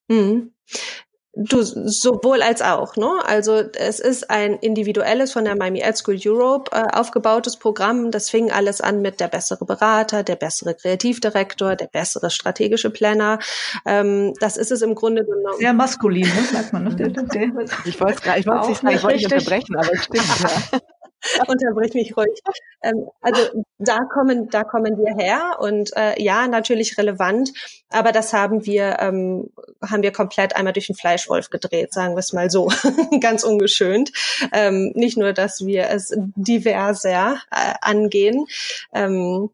Mhm. Du, sowohl als auch, ne? Also es ist ein individuelles von der Miami Ed School Europe äh, aufgebautes Programm. Das fing alles an mit der bessere Berater, der bessere Kreativdirektor, der bessere strategische Planner. Ähm, das ist es im Grunde genommen. Sehr maskulin, ne? sagt man. Ne? ich wollte es ich wollte nicht, nicht unterbrechen, aber es stimmt. Ja. Unterbrich mich ruhig. Ähm, also da kommen, da kommen wir her und äh, ja, natürlich relevant, aber das haben wir, ähm, haben wir komplett einmal durch den Fleischwolf gedreht, sagen wir es mal so, ganz ungeschönt. Ähm, nicht nur, dass wir es diverser äh, angehen, ähm,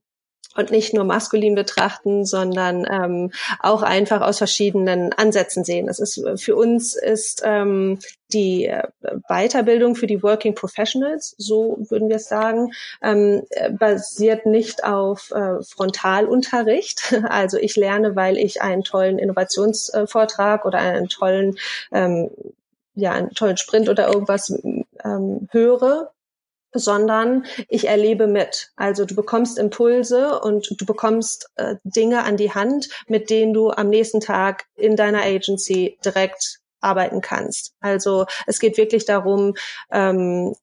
und nicht nur maskulin betrachten, sondern ähm, auch einfach aus verschiedenen Ansätzen sehen. Das ist für uns ist ähm, die äh, Weiterbildung für die Working Professionals, so würden wir es sagen, ähm, basiert nicht auf äh, Frontalunterricht. Also ich lerne, weil ich einen tollen Innovationsvortrag oder einen tollen ähm, ja, einen tollen Sprint oder irgendwas ähm, höre, sondern ich erlebe mit. Also du bekommst Impulse und du bekommst äh, Dinge an die Hand, mit denen du am nächsten Tag in deiner Agency direkt arbeiten kannst. Also es geht wirklich darum, ähm,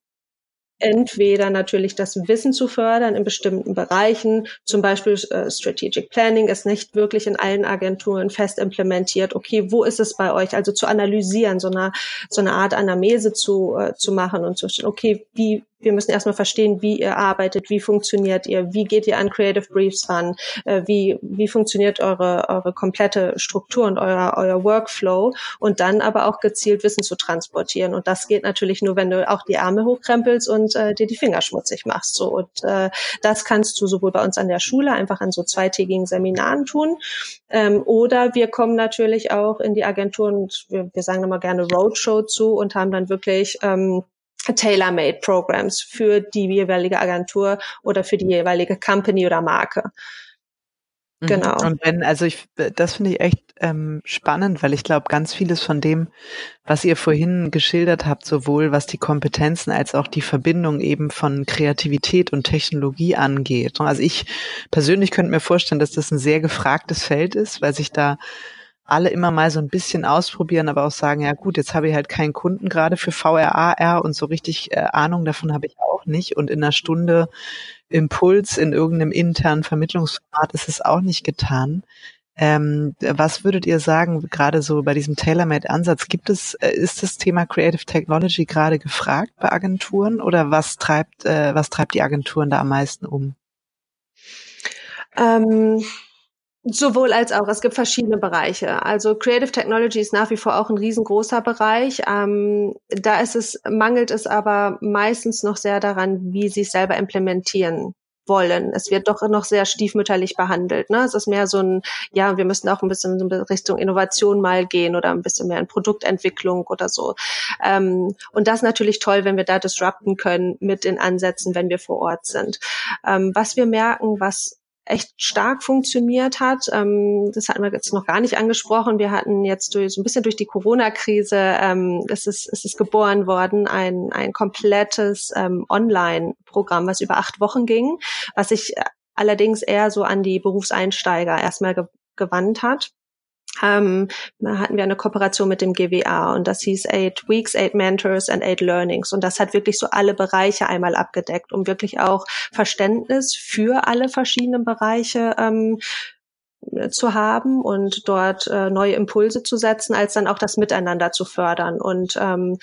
entweder natürlich das Wissen zu fördern in bestimmten Bereichen, zum Beispiel äh, Strategic Planning ist nicht wirklich in allen Agenturen fest implementiert. Okay, wo ist es bei euch? Also zu analysieren, so eine, so eine Art Anamnese zu, äh, zu machen und zu okay, wie, wir müssen erstmal verstehen, wie ihr arbeitet, wie funktioniert ihr, wie geht ihr an Creative Briefs ran, äh, wie, wie funktioniert eure, eure komplette Struktur und euer, euer Workflow und dann aber auch gezielt Wissen zu transportieren. Und das geht natürlich nur, wenn du auch die Arme hochkrempelst und äh, dir die Finger schmutzig machst. So. Und äh, das kannst du sowohl bei uns an der Schule einfach an so zweitägigen Seminaren tun. Ähm, oder wir kommen natürlich auch in die Agentur und wir, wir sagen immer gerne Roadshow zu und haben dann wirklich ähm, tailor-made Programs für die jeweilige Agentur oder für die jeweilige Company oder Marke. Mhm. Genau. Und wenn, also ich, das finde ich echt ähm, spannend, weil ich glaube, ganz vieles von dem, was ihr vorhin geschildert habt, sowohl was die Kompetenzen als auch die Verbindung eben von Kreativität und Technologie angeht. Also ich persönlich könnte mir vorstellen, dass das ein sehr gefragtes Feld ist, weil sich da alle immer mal so ein bisschen ausprobieren, aber auch sagen, ja gut, jetzt habe ich halt keinen Kunden gerade für VRAR und so richtig äh, Ahnung davon habe ich auch nicht. Und in einer Stunde Impuls in irgendeinem internen Vermittlungsformat ist es auch nicht getan. Ähm, was würdet ihr sagen, gerade so bei diesem Tailor-Made-Ansatz, gibt es, äh, ist das Thema Creative Technology gerade gefragt bei Agenturen oder was treibt, äh, was treibt die Agenturen da am meisten um? Ähm Sowohl als auch. Es gibt verschiedene Bereiche. Also Creative Technology ist nach wie vor auch ein riesengroßer Bereich. Ähm, da ist es, mangelt es aber meistens noch sehr daran, wie sie es selber implementieren wollen. Es wird doch noch sehr stiefmütterlich behandelt. Ne? Es ist mehr so ein, ja, wir müssen auch ein bisschen in Richtung Innovation mal gehen oder ein bisschen mehr in Produktentwicklung oder so. Ähm, und das ist natürlich toll, wenn wir da disrupten können mit den Ansätzen, wenn wir vor Ort sind. Ähm, was wir merken, was echt stark funktioniert hat. Ähm, das hatten wir jetzt noch gar nicht angesprochen. Wir hatten jetzt durch, so ein bisschen durch die Corona-Krise, ähm, es, ist, es ist geboren worden, ein, ein komplettes ähm, Online-Programm, was über acht Wochen ging, was sich allerdings eher so an die Berufseinsteiger erstmal ge gewandt hat. Ähm, hatten wir eine Kooperation mit dem GWA und das hieß Eight Weeks, Eight Mentors and Eight Learnings und das hat wirklich so alle Bereiche einmal abgedeckt, um wirklich auch Verständnis für alle verschiedenen Bereiche ähm, zu haben und dort äh, neue Impulse zu setzen, als dann auch das Miteinander zu fördern. Und ähm,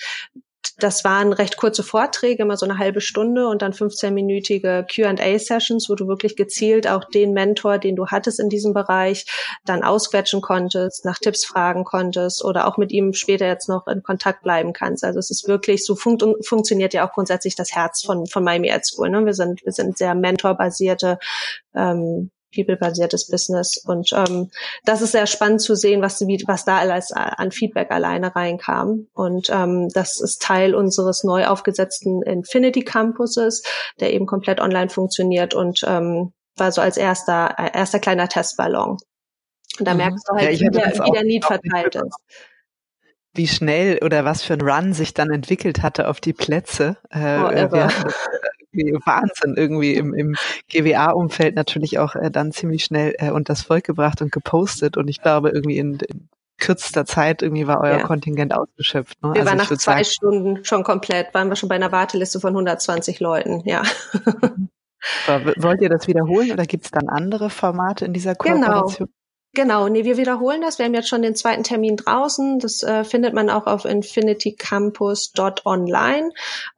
das waren recht kurze Vorträge, immer so eine halbe Stunde und dann 15-minütige Q&A-Sessions, wo du wirklich gezielt auch den Mentor, den du hattest in diesem Bereich, dann ausquetschen konntest, nach Tipps fragen konntest oder auch mit ihm später jetzt noch in Kontakt bleiben kannst. Also es ist wirklich, so funkt, funktioniert ja auch grundsätzlich das Herz von, von Miami Ed School. Ne? Wir sind, wir sind sehr mentorbasierte ähm, people-basiertes Business. Und ähm, das ist sehr spannend zu sehen, was, wie, was da alles an Feedback alleine reinkam. Und ähm, das ist Teil unseres neu aufgesetzten Infinity Campuses, der eben komplett online funktioniert und ähm, war so als erster, erster kleiner Testballon. Und da mhm. merkst du halt, ja, wie, der, wie der Need verteilt ist wie schnell oder was für ein Run sich dann entwickelt hatte auf die Plätze. Äh, oh, wir Wahnsinn irgendwie im, im GWA-Umfeld natürlich auch äh, dann ziemlich schnell äh, und das Volk gebracht und gepostet und ich glaube irgendwie in, in kürzester Zeit irgendwie war euer ja. Kontingent ausgeschöpft. Ne? Wir also waren nach zwei sagen, Stunden schon komplett, waren wir schon bei einer Warteliste von 120 Leuten, ja. Wollt ihr das wiederholen oder gibt es dann andere Formate in dieser. Kooperation? Genau. Genau, nee, wir wiederholen das. Wir haben jetzt schon den zweiten Termin draußen. Das äh, findet man auch auf infinitycampus.online.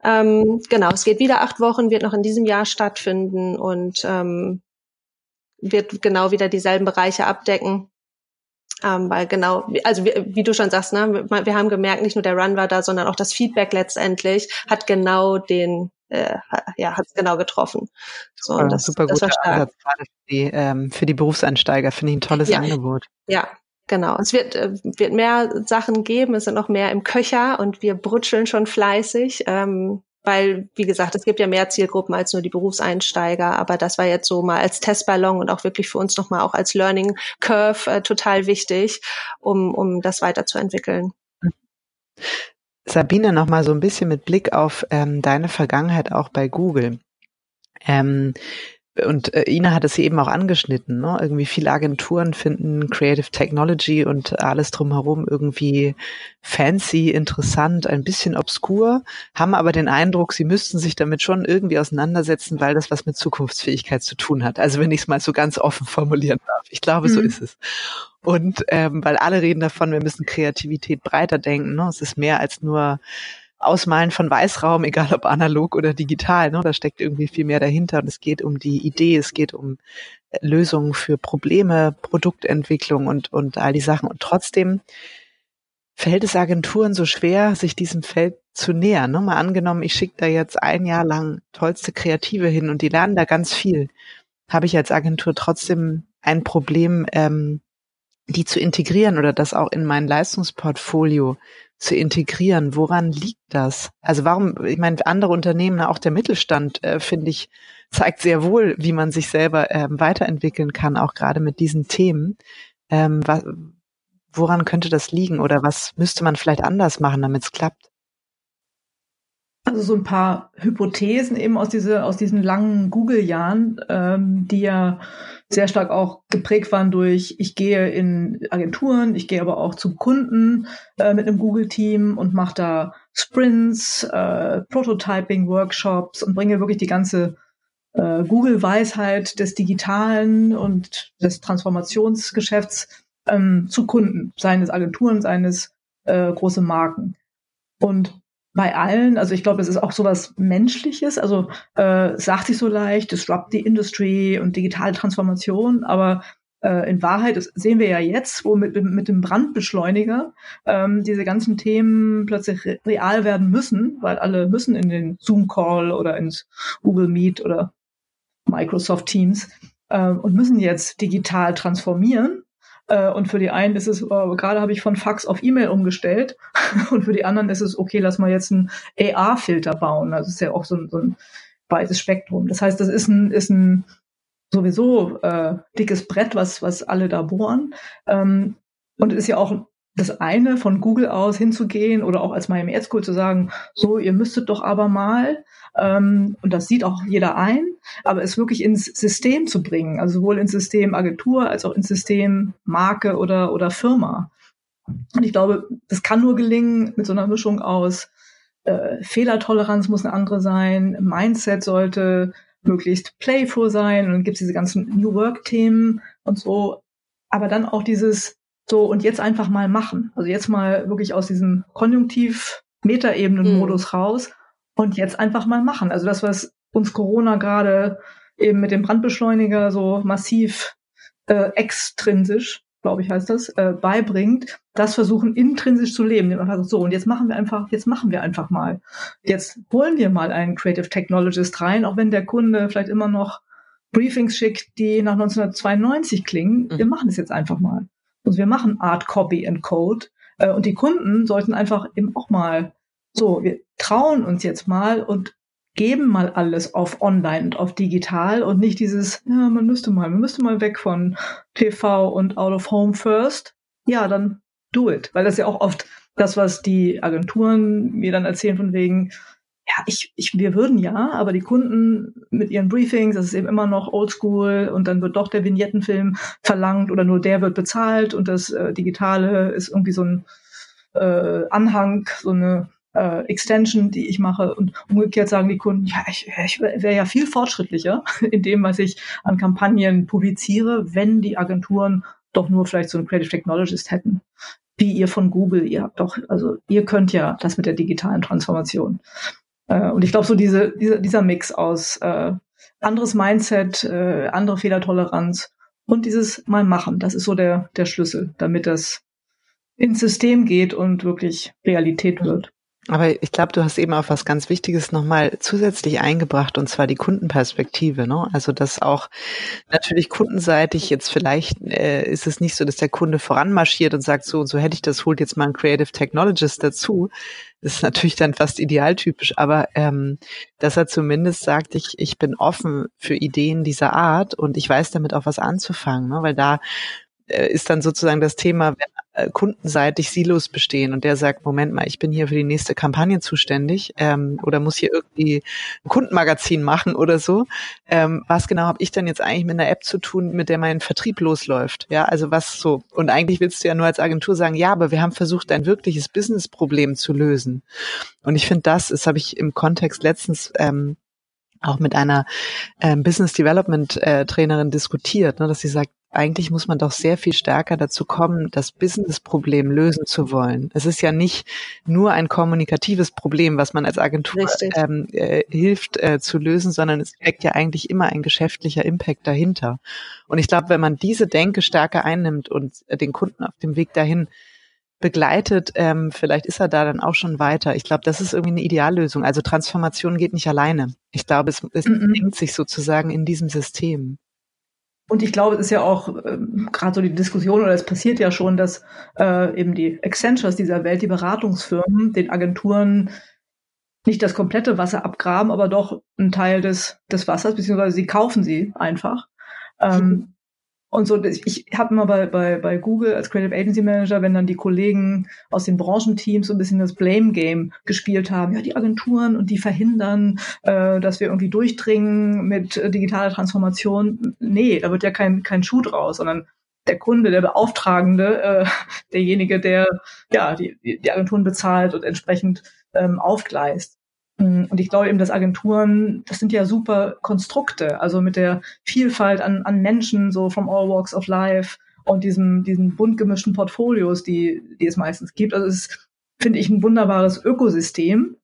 Ähm, genau, es geht wieder acht Wochen, wird noch in diesem Jahr stattfinden und ähm, wird genau wieder dieselben Bereiche abdecken. Ähm, weil genau, also wie, wie, du schon sagst, ne, wir, wir haben gemerkt, nicht nur der Run war da, sondern auch das Feedback letztendlich hat genau den äh, ja, hat es genau getroffen. So, super, das, super das guter Ansatz gerade für die, ähm, für die Berufseinsteiger. Finde ich ein tolles ja. Angebot. Ja, Genau. Es wird, äh, wird mehr Sachen geben, es sind noch mehr im Köcher und wir brutscheln schon fleißig. Ähm, weil, wie gesagt, es gibt ja mehr Zielgruppen als nur die Berufseinsteiger, aber das war jetzt so mal als Testballon und auch wirklich für uns nochmal auch als Learning Curve äh, total wichtig, um, um das weiterzuentwickeln. Sabine, noch mal so ein bisschen mit Blick auf ähm, deine Vergangenheit auch bei Google. Ähm, und äh, Ina hat es eben auch angeschnitten, ne? Irgendwie viele Agenturen finden Creative Technology und alles drumherum irgendwie fancy, interessant, ein bisschen obskur, haben aber den Eindruck, sie müssten sich damit schon irgendwie auseinandersetzen, weil das was mit Zukunftsfähigkeit zu tun hat. Also wenn ich es mal so ganz offen formulieren darf. Ich glaube, mhm. so ist es. Und ähm, weil alle reden davon, wir müssen Kreativität breiter denken. Ne? Es ist mehr als nur Ausmalen von Weißraum, egal ob analog oder digital. Ne? Da steckt irgendwie viel mehr dahinter und es geht um die Idee, es geht um äh, Lösungen für Probleme, Produktentwicklung und, und all die Sachen. Und trotzdem fällt es Agenturen so schwer, sich diesem Feld zu nähern. Ne? Mal angenommen, ich schicke da jetzt ein Jahr lang tollste Kreative hin und die lernen da ganz viel. Habe ich als Agentur trotzdem ein Problem, ähm, die zu integrieren oder das auch in mein Leistungsportfolio zu integrieren. Woran liegt das? Also warum, ich meine, andere Unternehmen, auch der Mittelstand, äh, finde ich, zeigt sehr wohl, wie man sich selber ähm, weiterentwickeln kann, auch gerade mit diesen Themen. Ähm, woran könnte das liegen oder was müsste man vielleicht anders machen, damit es klappt? Also so ein paar Hypothesen eben aus, diese, aus diesen langen Google-Jahren, ähm, die ja sehr stark auch geprägt waren durch, ich gehe in Agenturen, ich gehe aber auch zum Kunden äh, mit einem Google-Team und mache da Sprints, äh, Prototyping-Workshops und bringe wirklich die ganze äh, Google-Weisheit des Digitalen und des Transformationsgeschäfts ähm, zu Kunden, seines Agenturen, seines äh, große Marken. Und bei allen, also ich glaube, es ist auch sowas Menschliches, also äh, sagt sich so leicht, disrupt the industry und digitale Transformation, aber äh, in Wahrheit das sehen wir ja jetzt, wo mit, mit dem Brandbeschleuniger ähm, diese ganzen Themen plötzlich real werden müssen, weil alle müssen in den Zoom-Call oder ins Google Meet oder Microsoft Teams äh, und müssen jetzt digital transformieren. Äh, und für die einen ist es, oh, gerade habe ich von Fax auf E-Mail umgestellt. und für die anderen ist es, okay, lass mal jetzt einen AR-Filter bauen. Das ist ja auch so ein, so ein weites Spektrum. Das heißt, das ist ein, ist ein sowieso äh, dickes Brett, was, was alle da bohren. Ähm, und es ist ja auch das eine, von Google aus hinzugehen oder auch als Miami Ad School zu sagen, so, ihr müsstet doch aber mal, ähm, und das sieht auch jeder ein, aber es wirklich ins System zu bringen, also sowohl ins System Agentur als auch ins System Marke oder, oder Firma. Und ich glaube, das kann nur gelingen mit so einer Mischung aus äh, Fehlertoleranz muss eine andere sein, Mindset sollte möglichst playful sein und dann gibt es diese ganzen New Work-Themen und so. Aber dann auch dieses so und jetzt einfach mal machen. Also jetzt mal wirklich aus diesem Konjunktiv Metaebenen-Modus mhm. raus und jetzt einfach mal machen. Also das, was uns Corona gerade eben mit dem Brandbeschleuniger so massiv äh, extrinsisch glaube ich, heißt das, äh, beibringt, das versuchen intrinsisch zu leben. So, und jetzt machen wir einfach, jetzt machen wir einfach mal. Jetzt holen wir mal einen Creative Technologist rein, auch wenn der Kunde vielleicht immer noch Briefings schickt, die nach 1992 klingen. Mhm. Wir machen es jetzt einfach mal. Also wir machen Art, Copy and Code. Äh, und die Kunden sollten einfach eben auch mal so, wir trauen uns jetzt mal und geben mal alles auf online und auf digital und nicht dieses, ja, man müsste mal, man müsste mal weg von TV und out of home first. Ja, dann do it. Weil das ja auch oft das, was die Agenturen mir dann erzählen von wegen, ja, ich, ich, wir würden ja, aber die Kunden mit ihren Briefings, das ist eben immer noch oldschool und dann wird doch der Vignettenfilm verlangt oder nur der wird bezahlt und das äh, Digitale ist irgendwie so ein äh, Anhang, so eine äh, Extension, die ich mache. Und umgekehrt sagen die Kunden, ja, ich, ich wäre ja viel fortschrittlicher in dem, was ich an Kampagnen publiziere, wenn die Agenturen doch nur vielleicht so einen Creative Technologist hätten. Wie ihr von Google, ihr habt doch, also ihr könnt ja das mit der digitalen Transformation. Äh, und ich glaube, so diese, diese, dieser Mix aus äh, anderes Mindset, äh, andere Fehlertoleranz und dieses Mal machen, das ist so der, der Schlüssel, damit das ins System geht und wirklich Realität wird. Aber ich glaube, du hast eben auch was ganz Wichtiges nochmal zusätzlich eingebracht, und zwar die Kundenperspektive. Ne? Also dass auch natürlich kundenseitig jetzt vielleicht äh, ist es nicht so, dass der Kunde voranmarschiert und sagt, so und so hätte ich das, holt jetzt mal ein Creative Technologist dazu. Das ist natürlich dann fast idealtypisch, aber ähm, dass er zumindest sagt, ich, ich bin offen für Ideen dieser Art und ich weiß damit auch was anzufangen, ne? weil da äh, ist dann sozusagen das Thema, wenn äh, kundenseitig Silos bestehen und der sagt, Moment mal, ich bin hier für die nächste Kampagne zuständig ähm, oder muss hier irgendwie ein Kundenmagazin machen oder so. Ähm, was genau habe ich dann jetzt eigentlich mit einer App zu tun, mit der mein Vertrieb losläuft? Ja, also was so. Und eigentlich willst du ja nur als Agentur sagen, ja, aber wir haben versucht, ein wirkliches Business-Problem zu lösen. Und ich finde, das, das habe ich im Kontext letztens ähm, auch mit einer ähm, Business Development äh, Trainerin diskutiert, ne, dass sie sagt, eigentlich muss man doch sehr viel stärker dazu kommen, das Business-Problem lösen zu wollen. Es ist ja nicht nur ein kommunikatives Problem, was man als Agentur ähm, äh, hilft äh, zu lösen, sondern es steckt ja eigentlich immer ein geschäftlicher Impact dahinter. Und ich glaube, wenn man diese Denke stärker einnimmt und äh, den Kunden auf dem Weg dahin begleitet, ähm, vielleicht ist er da dann auch schon weiter. Ich glaube, das ist irgendwie eine Ideallösung. Also Transformation geht nicht alleine. Ich glaube, es, es mm -mm. sich sozusagen in diesem System. Und ich glaube, es ist ja auch ähm, gerade so die Diskussion, oder es passiert ja schon, dass äh, eben die Accentures dieser Welt, die Beratungsfirmen, den Agenturen nicht das komplette Wasser abgraben, aber doch einen Teil des, des Wassers, beziehungsweise sie kaufen sie einfach. Ähm, und so, ich habe immer bei, bei, bei Google als Creative Agency Manager, wenn dann die Kollegen aus den Branchenteams so ein bisschen das Blame Game gespielt haben, ja, die Agenturen und die verhindern, äh, dass wir irgendwie durchdringen mit äh, digitaler Transformation. Nee, da wird ja kein, kein Schuh draus, sondern der Kunde, der Beauftragende, äh, derjenige, der ja die, die Agenturen bezahlt und entsprechend ähm, aufgleist. Und ich glaube eben, dass Agenturen, das sind ja super Konstrukte, also mit der Vielfalt an, an Menschen, so from all walks of life und diesem, diesen bunt gemischten Portfolios, die, die es meistens gibt. Also es ist, finde ich, ein wunderbares Ökosystem.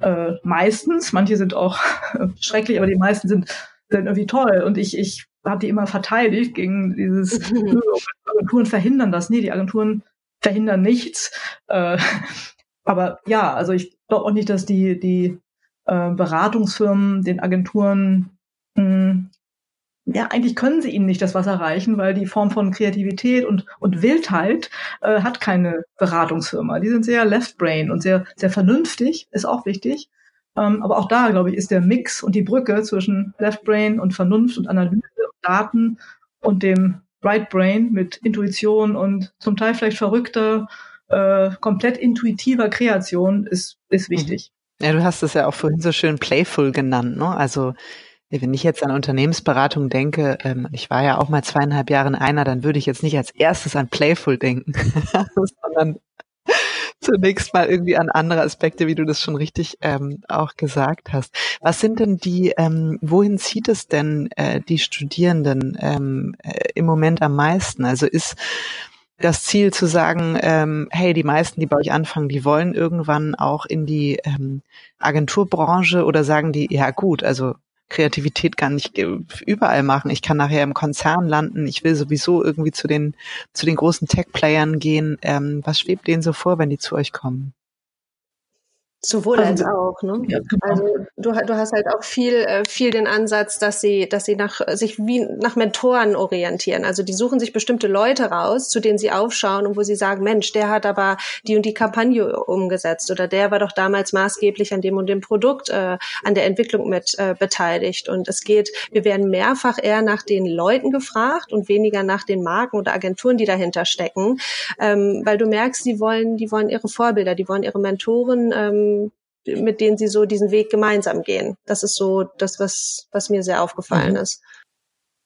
Äh, meistens, manche sind auch schrecklich, aber die meisten sind, sind irgendwie toll. Und ich, ich habe die immer verteidigt gegen dieses, Agenturen verhindern das. Nee, die Agenturen verhindern nichts. Äh, aber ja, also ich glaube auch nicht, dass die, die äh, Beratungsfirmen, den Agenturen, mh, hm, ja, eigentlich können sie ihnen nicht das Wasser reichen, weil die Form von Kreativität und, und Wildheit äh, hat keine Beratungsfirma. Die sind sehr left brain und sehr, sehr vernünftig, ist auch wichtig. Ähm, aber auch da, glaube ich, ist der Mix und die Brücke zwischen left brain und Vernunft und Analyse und Daten und dem right brain mit Intuition und zum Teil vielleicht verrückter äh, komplett intuitiver Kreation ist, ist mhm. wichtig. Ja, du hast es ja auch vorhin so schön playful genannt, ne? Also wenn ich jetzt an Unternehmensberatung denke, ähm, ich war ja auch mal zweieinhalb Jahre in einer, dann würde ich jetzt nicht als erstes an Playful denken, sondern zunächst mal irgendwie an andere Aspekte, wie du das schon richtig ähm, auch gesagt hast. Was sind denn die, ähm, wohin zieht es denn äh, die Studierenden ähm, äh, im Moment am meisten? Also ist das Ziel zu sagen, ähm, hey, die meisten, die bei euch anfangen, die wollen irgendwann auch in die ähm, Agenturbranche oder sagen die, ja gut, also Kreativität kann ich überall machen. Ich kann nachher im Konzern landen. Ich will sowieso irgendwie zu den, zu den großen Tech-Playern gehen. Ähm, was schwebt denen so vor, wenn die zu euch kommen? Sowohl also, als auch, ne? Ja, genau. Also du, du hast halt auch viel, äh, viel den Ansatz, dass sie, dass sie nach sich wie nach Mentoren orientieren. Also die suchen sich bestimmte Leute raus, zu denen sie aufschauen und wo sie sagen, Mensch, der hat aber die und die Kampagne umgesetzt oder der war doch damals maßgeblich an dem und dem Produkt, äh, an der Entwicklung mit äh, beteiligt. Und es geht, wir werden mehrfach eher nach den Leuten gefragt und weniger nach den Marken oder Agenturen, die dahinter stecken, ähm, weil du merkst, die wollen, die wollen ihre Vorbilder, die wollen ihre Mentoren ähm, mit denen sie so diesen Weg gemeinsam gehen. Das ist so das, was, was mir sehr aufgefallen mhm. ist.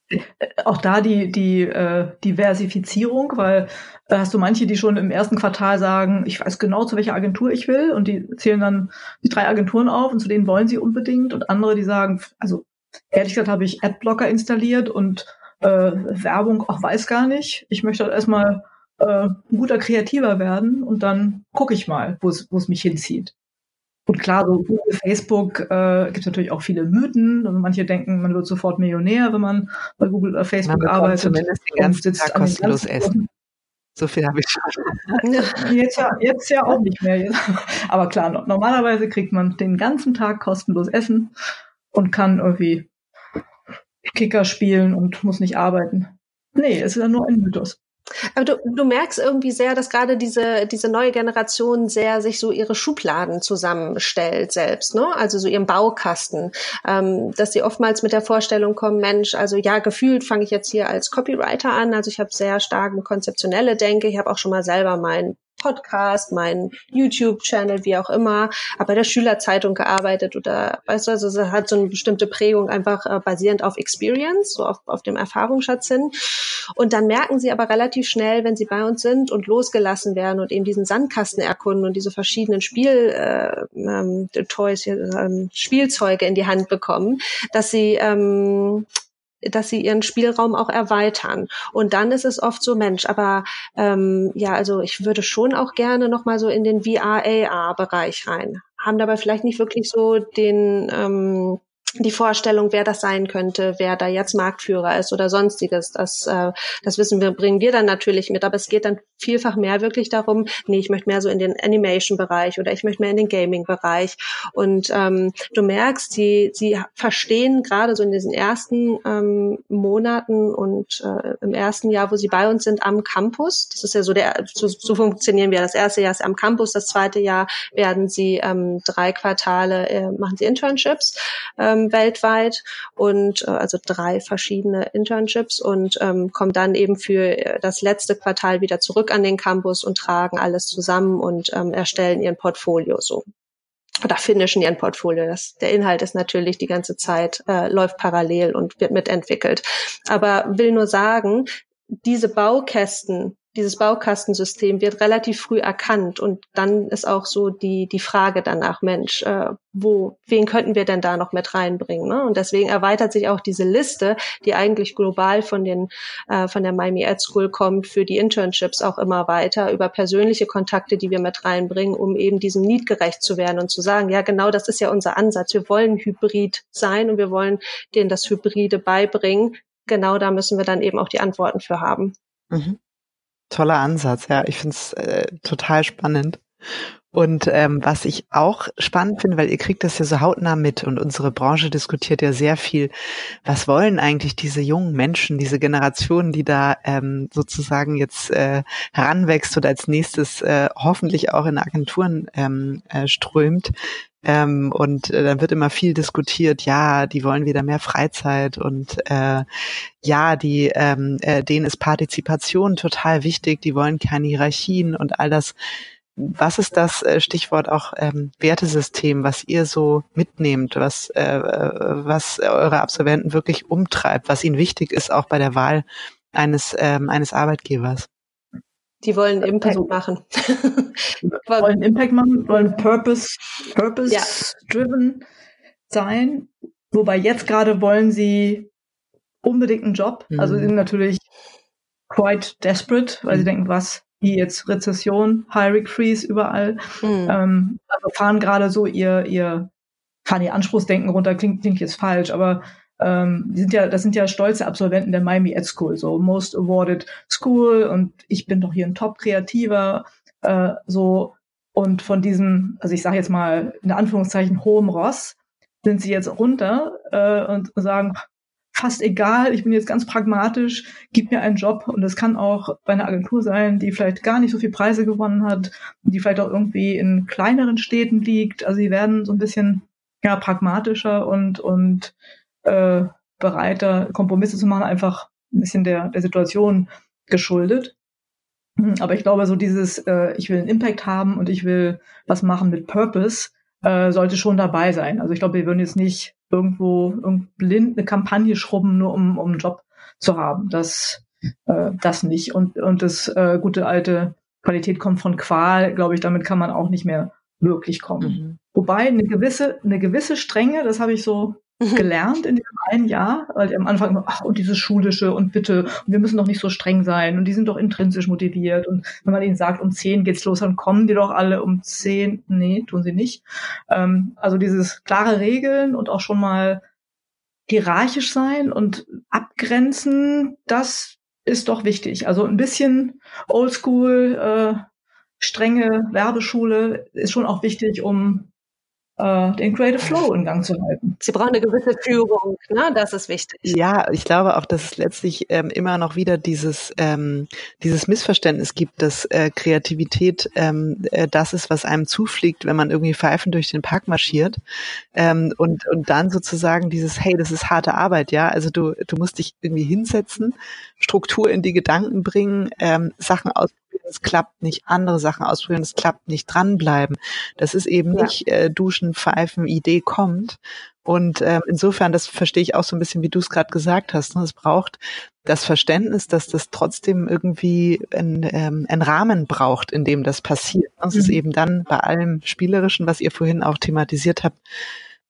Äh, auch da die, die äh, Diversifizierung, weil äh, hast du manche, die schon im ersten Quartal sagen, ich weiß genau, zu welcher Agentur ich will und die zählen dann die drei Agenturen auf und zu denen wollen sie unbedingt und andere, die sagen, also ehrlich gesagt habe ich Adblocker installiert und äh, Werbung auch weiß gar nicht. Ich möchte halt erstmal äh, ein guter Kreativer werden und dann gucke ich mal, wo es mich hinzieht. Und klar, so Google, Facebook äh, gibt natürlich auch viele Mythen. Und manche denken, man wird sofort Millionär, wenn man bei Google oder Facebook man arbeitet. Zumindest den ganzen Tag kostenlos essen. So viel habe ich schon. Jetzt ja, jetzt ja auch nicht mehr. Aber klar, normalerweise kriegt man den ganzen Tag kostenlos Essen und kann irgendwie Kicker spielen und muss nicht arbeiten. Nee, es ist ja nur ein Mythos. Aber du, du merkst irgendwie sehr, dass gerade diese, diese neue Generation sehr sich so ihre Schubladen zusammenstellt selbst, ne? Also so ihren Baukasten. Ähm, dass sie oftmals mit der Vorstellung kommen, Mensch, also ja, gefühlt fange ich jetzt hier als Copywriter an. Also ich habe sehr stark eine konzeptionelle Denke. Ich habe auch schon mal selber mein Podcast, meinen YouTube-Channel, wie auch immer, aber bei der Schülerzeitung gearbeitet oder weißt du, also es hat so eine bestimmte Prägung einfach äh, basierend auf Experience, so auf, auf dem Erfahrungsschatz hin. Und dann merken sie aber relativ schnell, wenn sie bei uns sind und losgelassen werden und eben diesen Sandkasten erkunden und diese verschiedenen Spiel äh, ähm, Toys, äh, Spielzeuge in die Hand bekommen, dass sie ähm, dass sie ihren Spielraum auch erweitern. Und dann ist es oft so, Mensch, aber ähm, ja, also ich würde schon auch gerne nochmal so in den VR-AR-Bereich rein. Haben dabei vielleicht nicht wirklich so den ähm, die Vorstellung, wer das sein könnte, wer da jetzt Marktführer ist oder sonstiges. Das, äh, das wissen wir, bringen wir dann natürlich mit. Aber es geht dann vielfach mehr wirklich darum, nee, ich möchte mehr so in den Animation-Bereich oder ich möchte mehr in den Gaming-Bereich. Und ähm, du merkst, sie, sie verstehen gerade so in diesen ersten ähm, Monaten und äh, im ersten Jahr, wo sie bei uns sind, am Campus. Das ist ja so der, so, so funktionieren wir. Das erste Jahr ist am Campus, das zweite Jahr werden sie ähm, drei Quartale, äh, machen sie Internships. Ähm, weltweit und äh, also drei verschiedene Internships und ähm, kommen dann eben für äh, das letzte Quartal wieder zurück an den Campus und tragen alles zusammen und ähm, erstellen ihren Portfolio so oder finishen ihren Portfolio. Das, der Inhalt ist natürlich die ganze Zeit, äh, läuft parallel und wird mitentwickelt. Aber will nur sagen, diese Baukästen, dieses Baukastensystem wird relativ früh erkannt und dann ist auch so die die Frage danach Mensch äh, wo wen könnten wir denn da noch mit reinbringen ne? und deswegen erweitert sich auch diese Liste die eigentlich global von den äh, von der Miami Ad School kommt für die Internships auch immer weiter über persönliche Kontakte die wir mit reinbringen um eben diesem Need gerecht zu werden und zu sagen ja genau das ist ja unser Ansatz wir wollen Hybrid sein und wir wollen denen das Hybride beibringen genau da müssen wir dann eben auch die Antworten für haben mhm. Toller Ansatz, ja. Ich finde es äh, total spannend. Und ähm, was ich auch spannend finde, weil ihr kriegt das ja so hautnah mit und unsere Branche diskutiert ja sehr viel, was wollen eigentlich diese jungen Menschen, diese Generation, die da ähm, sozusagen jetzt äh, heranwächst oder als nächstes äh, hoffentlich auch in Agenturen ähm, äh, strömt. Ähm, und äh, dann wird immer viel diskutiert, ja, die wollen wieder mehr Freizeit und äh, ja, die ähm, äh, denen ist Partizipation total wichtig, die wollen keine Hierarchien und all das was ist das äh, Stichwort auch ähm, Wertesystem, was ihr so mitnehmt, was, äh, was eure Absolventen wirklich umtreibt, was ihnen wichtig ist, auch bei der Wahl eines, ähm, eines Arbeitgebers? Die wollen Impact also, machen. wollen Impact machen, wollen Purpose, Purpose ja. driven sein. Wobei jetzt gerade wollen sie unbedingt einen Job. Mhm. Also sie sind natürlich quite desperate, weil mhm. sie denken, was wie jetzt Rezession, Hiring Freeze überall. Mhm. Ähm, also fahren gerade so ihr, ihr, fahren ihr Anspruchsdenken runter, klingt, klingt jetzt falsch, aber ähm, die sind ja, das sind ja stolze Absolventen der Miami Ed School, so Most Awarded School und ich bin doch hier ein Top-Kreativer, äh, so und von diesem, also ich sage jetzt mal in Anführungszeichen hohem Ross, sind sie jetzt runter äh, und sagen, fast egal, ich bin jetzt ganz pragmatisch, gib mir einen Job und es kann auch bei einer Agentur sein, die vielleicht gar nicht so viel Preise gewonnen hat, die vielleicht auch irgendwie in kleineren Städten liegt. Also sie werden so ein bisschen ja pragmatischer und und äh, bereiter Kompromisse zu machen, einfach ein bisschen der der Situation geschuldet. Aber ich glaube, so dieses, äh, ich will einen Impact haben und ich will was machen mit Purpose, äh, sollte schon dabei sein. Also ich glaube, wir würden jetzt nicht irgendwo blind eine Kampagne schrubben, nur um, um einen Job zu haben. Das, äh, das nicht. Und, und das äh, gute alte Qualität kommt von Qual, glaube ich, damit kann man auch nicht mehr wirklich kommen. Mhm. Wobei eine gewisse, eine gewisse Strenge, das habe ich so. Gelernt in diesem einen Jahr, weil am Anfang immer, ach, und dieses Schulische und bitte, und wir müssen doch nicht so streng sein und die sind doch intrinsisch motiviert und wenn man ihnen sagt, um zehn geht's los, dann kommen die doch alle um zehn, nee, tun sie nicht. Ähm, also dieses klare Regeln und auch schon mal hierarchisch sein und abgrenzen, das ist doch wichtig. Also ein bisschen Oldschool, äh, strenge Werbeschule ist schon auch wichtig, um den Creative Flow in Gang zu halten. Sie brauchen eine gewisse Führung, ne? das ist wichtig. Ja, ich glaube auch, dass es letztlich ähm, immer noch wieder dieses, ähm, dieses Missverständnis gibt, dass äh, Kreativität ähm, äh, das ist, was einem zufliegt, wenn man irgendwie pfeifend durch den Park marschiert ähm, und, und dann sozusagen dieses, hey, das ist harte Arbeit, ja, also du, du musst dich irgendwie hinsetzen, Struktur in die Gedanken bringen, ähm, Sachen aus es klappt nicht, andere Sachen ausprobieren, es klappt nicht, dranbleiben. Das ist eben ja. nicht äh, Duschen, Pfeifen, Idee kommt. Und ähm, insofern, das verstehe ich auch so ein bisschen, wie du es gerade gesagt hast. Ne? Es braucht das Verständnis, dass das trotzdem irgendwie ein, ähm, ein Rahmen braucht, in dem das passiert. Es mhm. ist eben dann bei allem Spielerischen, was ihr vorhin auch thematisiert habt,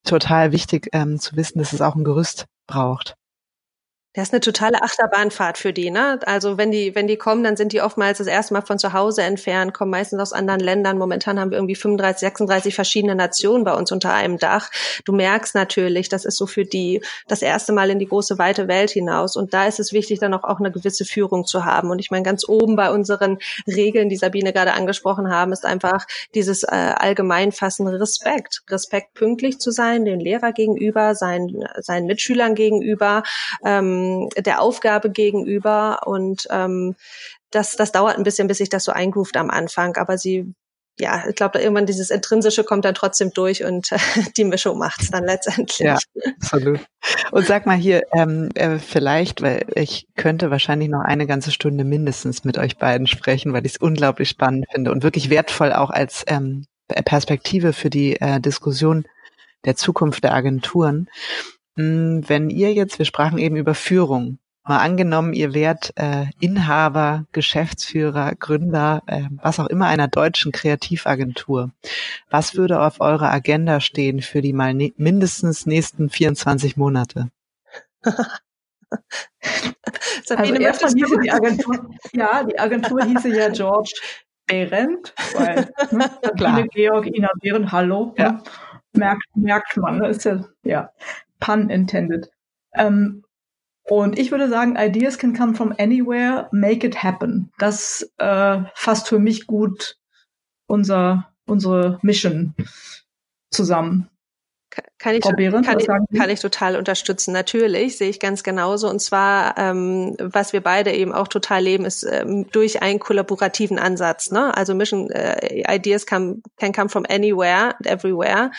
total wichtig ähm, zu wissen, dass es auch ein Gerüst braucht. Das ist eine totale Achterbahnfahrt für die, ne? Also wenn die, wenn die kommen, dann sind die oftmals das erste Mal von zu Hause entfernt, kommen meistens aus anderen Ländern. Momentan haben wir irgendwie 35, 36 verschiedene Nationen bei uns unter einem Dach. Du merkst natürlich, das ist so für die das erste Mal in die große weite Welt hinaus. Und da ist es wichtig, dann auch, auch eine gewisse Führung zu haben. Und ich meine, ganz oben bei unseren Regeln, die Sabine gerade angesprochen haben, ist einfach dieses äh, allgemeinfassende Respekt. Respekt pünktlich zu sein, den Lehrer gegenüber, seinen, seinen Mitschülern gegenüber. Ähm, ähm, der Aufgabe gegenüber und ähm, das, das dauert ein bisschen, bis sich das so eingroovt am Anfang, aber sie ja, ich glaube, irgendwann dieses Intrinsische kommt dann trotzdem durch und äh, die Mischung macht's dann letztendlich. Ja, absolut. Und sag mal hier, ähm, äh, vielleicht, weil ich könnte wahrscheinlich noch eine ganze Stunde mindestens mit euch beiden sprechen, weil ich es unglaublich spannend finde und wirklich wertvoll auch als ähm, Perspektive für die äh, Diskussion der Zukunft der Agenturen. Hm, wenn ihr jetzt, wir sprachen eben über Führung, mal angenommen, ihr wärt äh, Inhaber, Geschäftsführer, Gründer, äh, was auch immer einer deutschen Kreativagentur. Was würde auf eurer Agenda stehen für die mal ne mindestens nächsten 24 Monate? also erstmal hieße die Agentur, ja, die Agentur hieße ja George Behrendt, weil ne, Sabine Georg, Ina Behren, hallo, ja. ne, merkt, merkt man, ne, ist ja, ja. Pun intended. Ähm, und ich würde sagen, Ideas can come from anywhere, make it happen. Das äh, fasst für mich gut unser, unsere Mission zusammen. Kann ich, Behrendt, kann, ich, kann ich total unterstützen. Natürlich sehe ich ganz genauso. Und zwar, ähm, was wir beide eben auch total leben, ist ähm, durch einen kollaborativen Ansatz. Ne? Also Mission äh, Ideas can, can come from anywhere and everywhere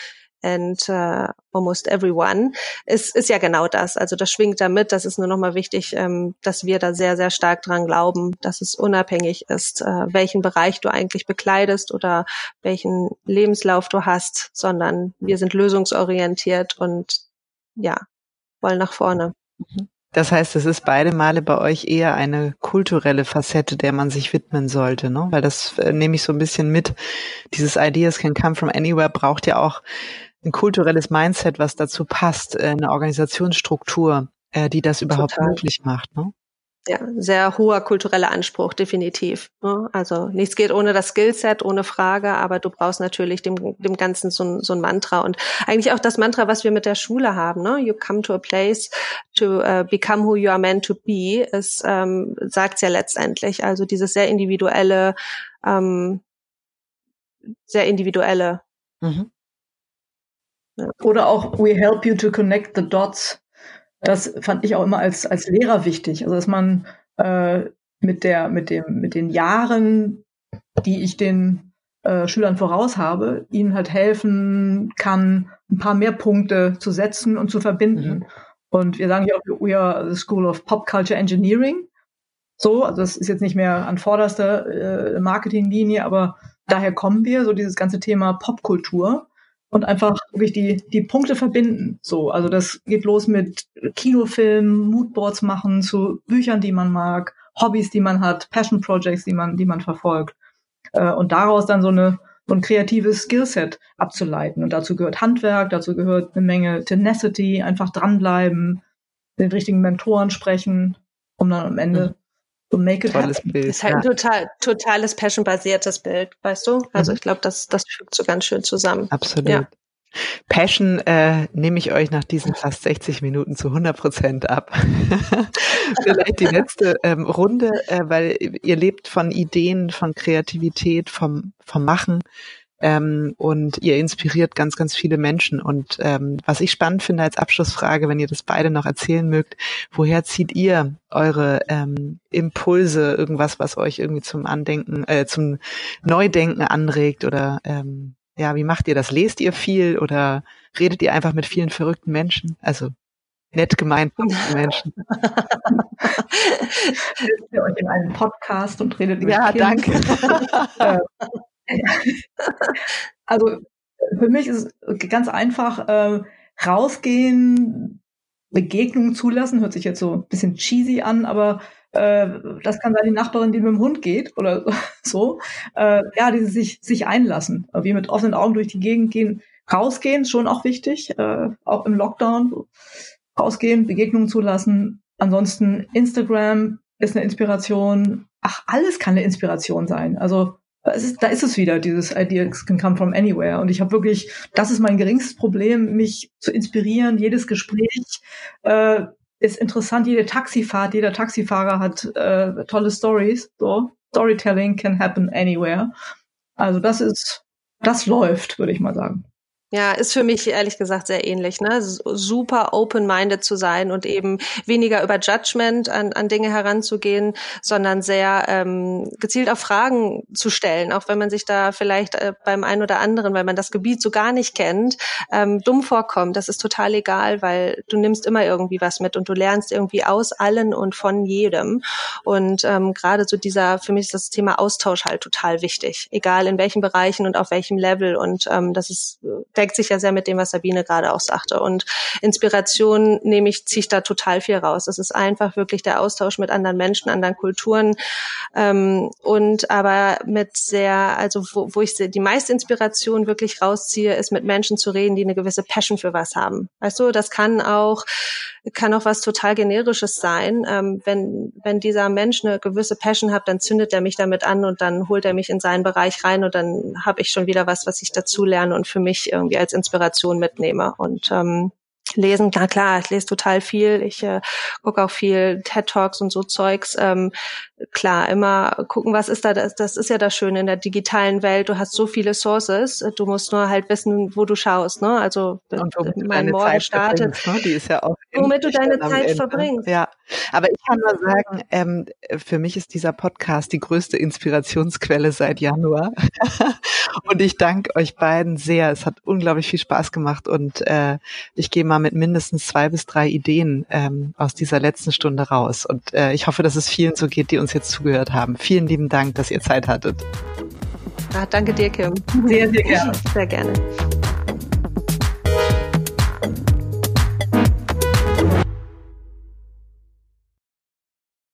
and uh, almost everyone, ist, ist ja genau das. Also das schwingt damit. Das ist nur nochmal wichtig, ähm, dass wir da sehr, sehr stark dran glauben, dass es unabhängig ist, äh, welchen Bereich du eigentlich bekleidest oder welchen Lebenslauf du hast, sondern wir sind lösungsorientiert und ja, wollen nach vorne. Mhm. Das heißt, es ist beide Male bei euch eher eine kulturelle Facette, der man sich widmen sollte, ne? Weil das äh, nehme ich so ein bisschen mit. Dieses Ideas can come from anywhere braucht ja auch ein kulturelles Mindset, was dazu passt, äh, eine Organisationsstruktur, äh, die das überhaupt Total. möglich macht. Ne? Ja, sehr hoher kultureller Anspruch, definitiv. Ne? Also nichts geht ohne das Skillset, ohne Frage, aber du brauchst natürlich dem, dem Ganzen so ein, so ein Mantra und eigentlich auch das Mantra, was wir mit der Schule haben. Ne? You come to a place to uh, become who you are meant to be, es ähm, sagt ja letztendlich. Also dieses sehr individuelle, ähm, sehr individuelle. Mhm. Oder auch We help you to connect the dots. Das fand ich auch immer als, als Lehrer wichtig. Also dass man äh, mit der, mit dem, mit den Jahren, die ich den äh, Schülern voraus habe, ihnen halt helfen kann, ein paar mehr Punkte zu setzen und zu verbinden. Mhm. Und wir sagen hier auch, we are the School of Pop Culture Engineering. So, also das ist jetzt nicht mehr an vorderster äh, Marketinglinie, aber daher kommen wir, so dieses ganze Thema Popkultur und einfach wirklich die, die Punkte verbinden. So, also das geht los mit Kinofilmen, Moodboards machen zu Büchern, die man mag, Hobbys, die man hat, Passion Projects, die man, die man verfolgt. Äh, und daraus dann so eine, so ein kreatives Skillset abzuleiten. Und dazu gehört Handwerk, dazu gehört eine Menge Tenacity, einfach dranbleiben, den richtigen Mentoren sprechen, um dann am Ende mhm. So make it Tolles happen. Bild. Das ist halt ja. ein total, totales passion-basiertes Bild, weißt du? Also mhm. ich glaube, das, das fügt so ganz schön zusammen. Absolut. Ja. Passion äh, nehme ich euch nach diesen fast 60 Minuten zu 100 Prozent ab. Vielleicht die letzte ähm, Runde, äh, weil ihr lebt von Ideen, von Kreativität, vom, vom Machen ähm, und ihr inspiriert ganz, ganz viele Menschen. Und ähm, was ich spannend finde als Abschlussfrage, wenn ihr das beide noch erzählen mögt, woher zieht ihr eure ähm, Impulse, irgendwas, was euch irgendwie zum Andenken, äh, zum Neudenken anregt oder ähm, ja, wie macht ihr das? Lest ihr viel oder redet ihr einfach mit vielen verrückten Menschen? Also nett gemeint Menschen. Setzt ihr euch in einen Podcast und redet mit Ja, kind. danke. also für mich ist ganz einfach, äh, rausgehen, Begegnungen zulassen, hört sich jetzt so ein bisschen cheesy an, aber äh, das kann sein die Nachbarin, die mit dem Hund geht oder so. Äh, ja, dieses sich, sich einlassen, wie mit offenen Augen durch die Gegend gehen. Rausgehen schon auch wichtig, äh, auch im Lockdown. Rausgehen, Begegnungen zulassen. Ansonsten Instagram ist eine Inspiration. Ach, alles kann eine Inspiration sein. Also ist, da ist es wieder, dieses Ideas can come from anywhere. Und ich habe wirklich, das ist mein geringstes Problem, mich zu inspirieren. Jedes Gespräch äh, ist interessant, jede Taxifahrt, jeder Taxifahrer hat äh, tolle Stories. So, Storytelling can happen anywhere. Also das ist, das läuft, würde ich mal sagen. Ja, ist für mich ehrlich gesagt sehr ähnlich. Ne? Super open-minded zu sein und eben weniger über Judgment an, an Dinge heranzugehen, sondern sehr ähm, gezielt auf Fragen zu stellen, auch wenn man sich da vielleicht äh, beim einen oder anderen, weil man das Gebiet so gar nicht kennt, ähm, dumm vorkommt. Das ist total egal, weil du nimmst immer irgendwie was mit und du lernst irgendwie aus allen und von jedem. Und ähm, gerade so dieser, für mich ist das Thema Austausch halt total wichtig, egal in welchen Bereichen und auf welchem Level. Und ähm, das ist deckt sich ja sehr mit dem, was Sabine gerade auch sagte. Und Inspiration nehme ich, ziehe ich da total viel raus. Das ist einfach wirklich der Austausch mit anderen Menschen, anderen Kulturen ähm, und aber mit sehr, also wo, wo ich die meiste Inspiration wirklich rausziehe, ist mit Menschen zu reden, die eine gewisse Passion für was haben. Weißt du, das kann auch kann auch was total generisches sein. Ähm, wenn wenn dieser Mensch eine gewisse Passion hat, dann zündet er mich damit an und dann holt er mich in seinen Bereich rein und dann habe ich schon wieder was, was ich dazu lerne und für mich irgendwie als Inspiration mitnehme. Und ähm, lesen, na klar, ich lese total viel, ich äh, gucke auch viel TED Talks und so Zeugs. Ähm, klar, immer gucken, was ist da, das, das ist ja das Schöne in der digitalen Welt. Du hast so viele Sources, du musst nur halt wissen, wo du schaust, ne? Also, womit mein Morgen Zeit startet. Ne? Die ist ja auch womit du deine Zeit verbringst. Ja, aber ich kann nur sagen, ähm, für mich ist dieser Podcast die größte Inspirationsquelle seit Januar. und ich danke euch beiden sehr. Es hat unglaublich viel Spaß gemacht und äh, ich gehe mal mit mindestens zwei bis drei Ideen ähm, aus dieser letzten Stunde raus. Und äh, ich hoffe, dass es vielen so geht, die uns jetzt zugehört haben. Vielen lieben Dank, dass ihr Zeit hattet. Ah, danke dir, Kim. Sehr, sehr gerne. Sehr gerne.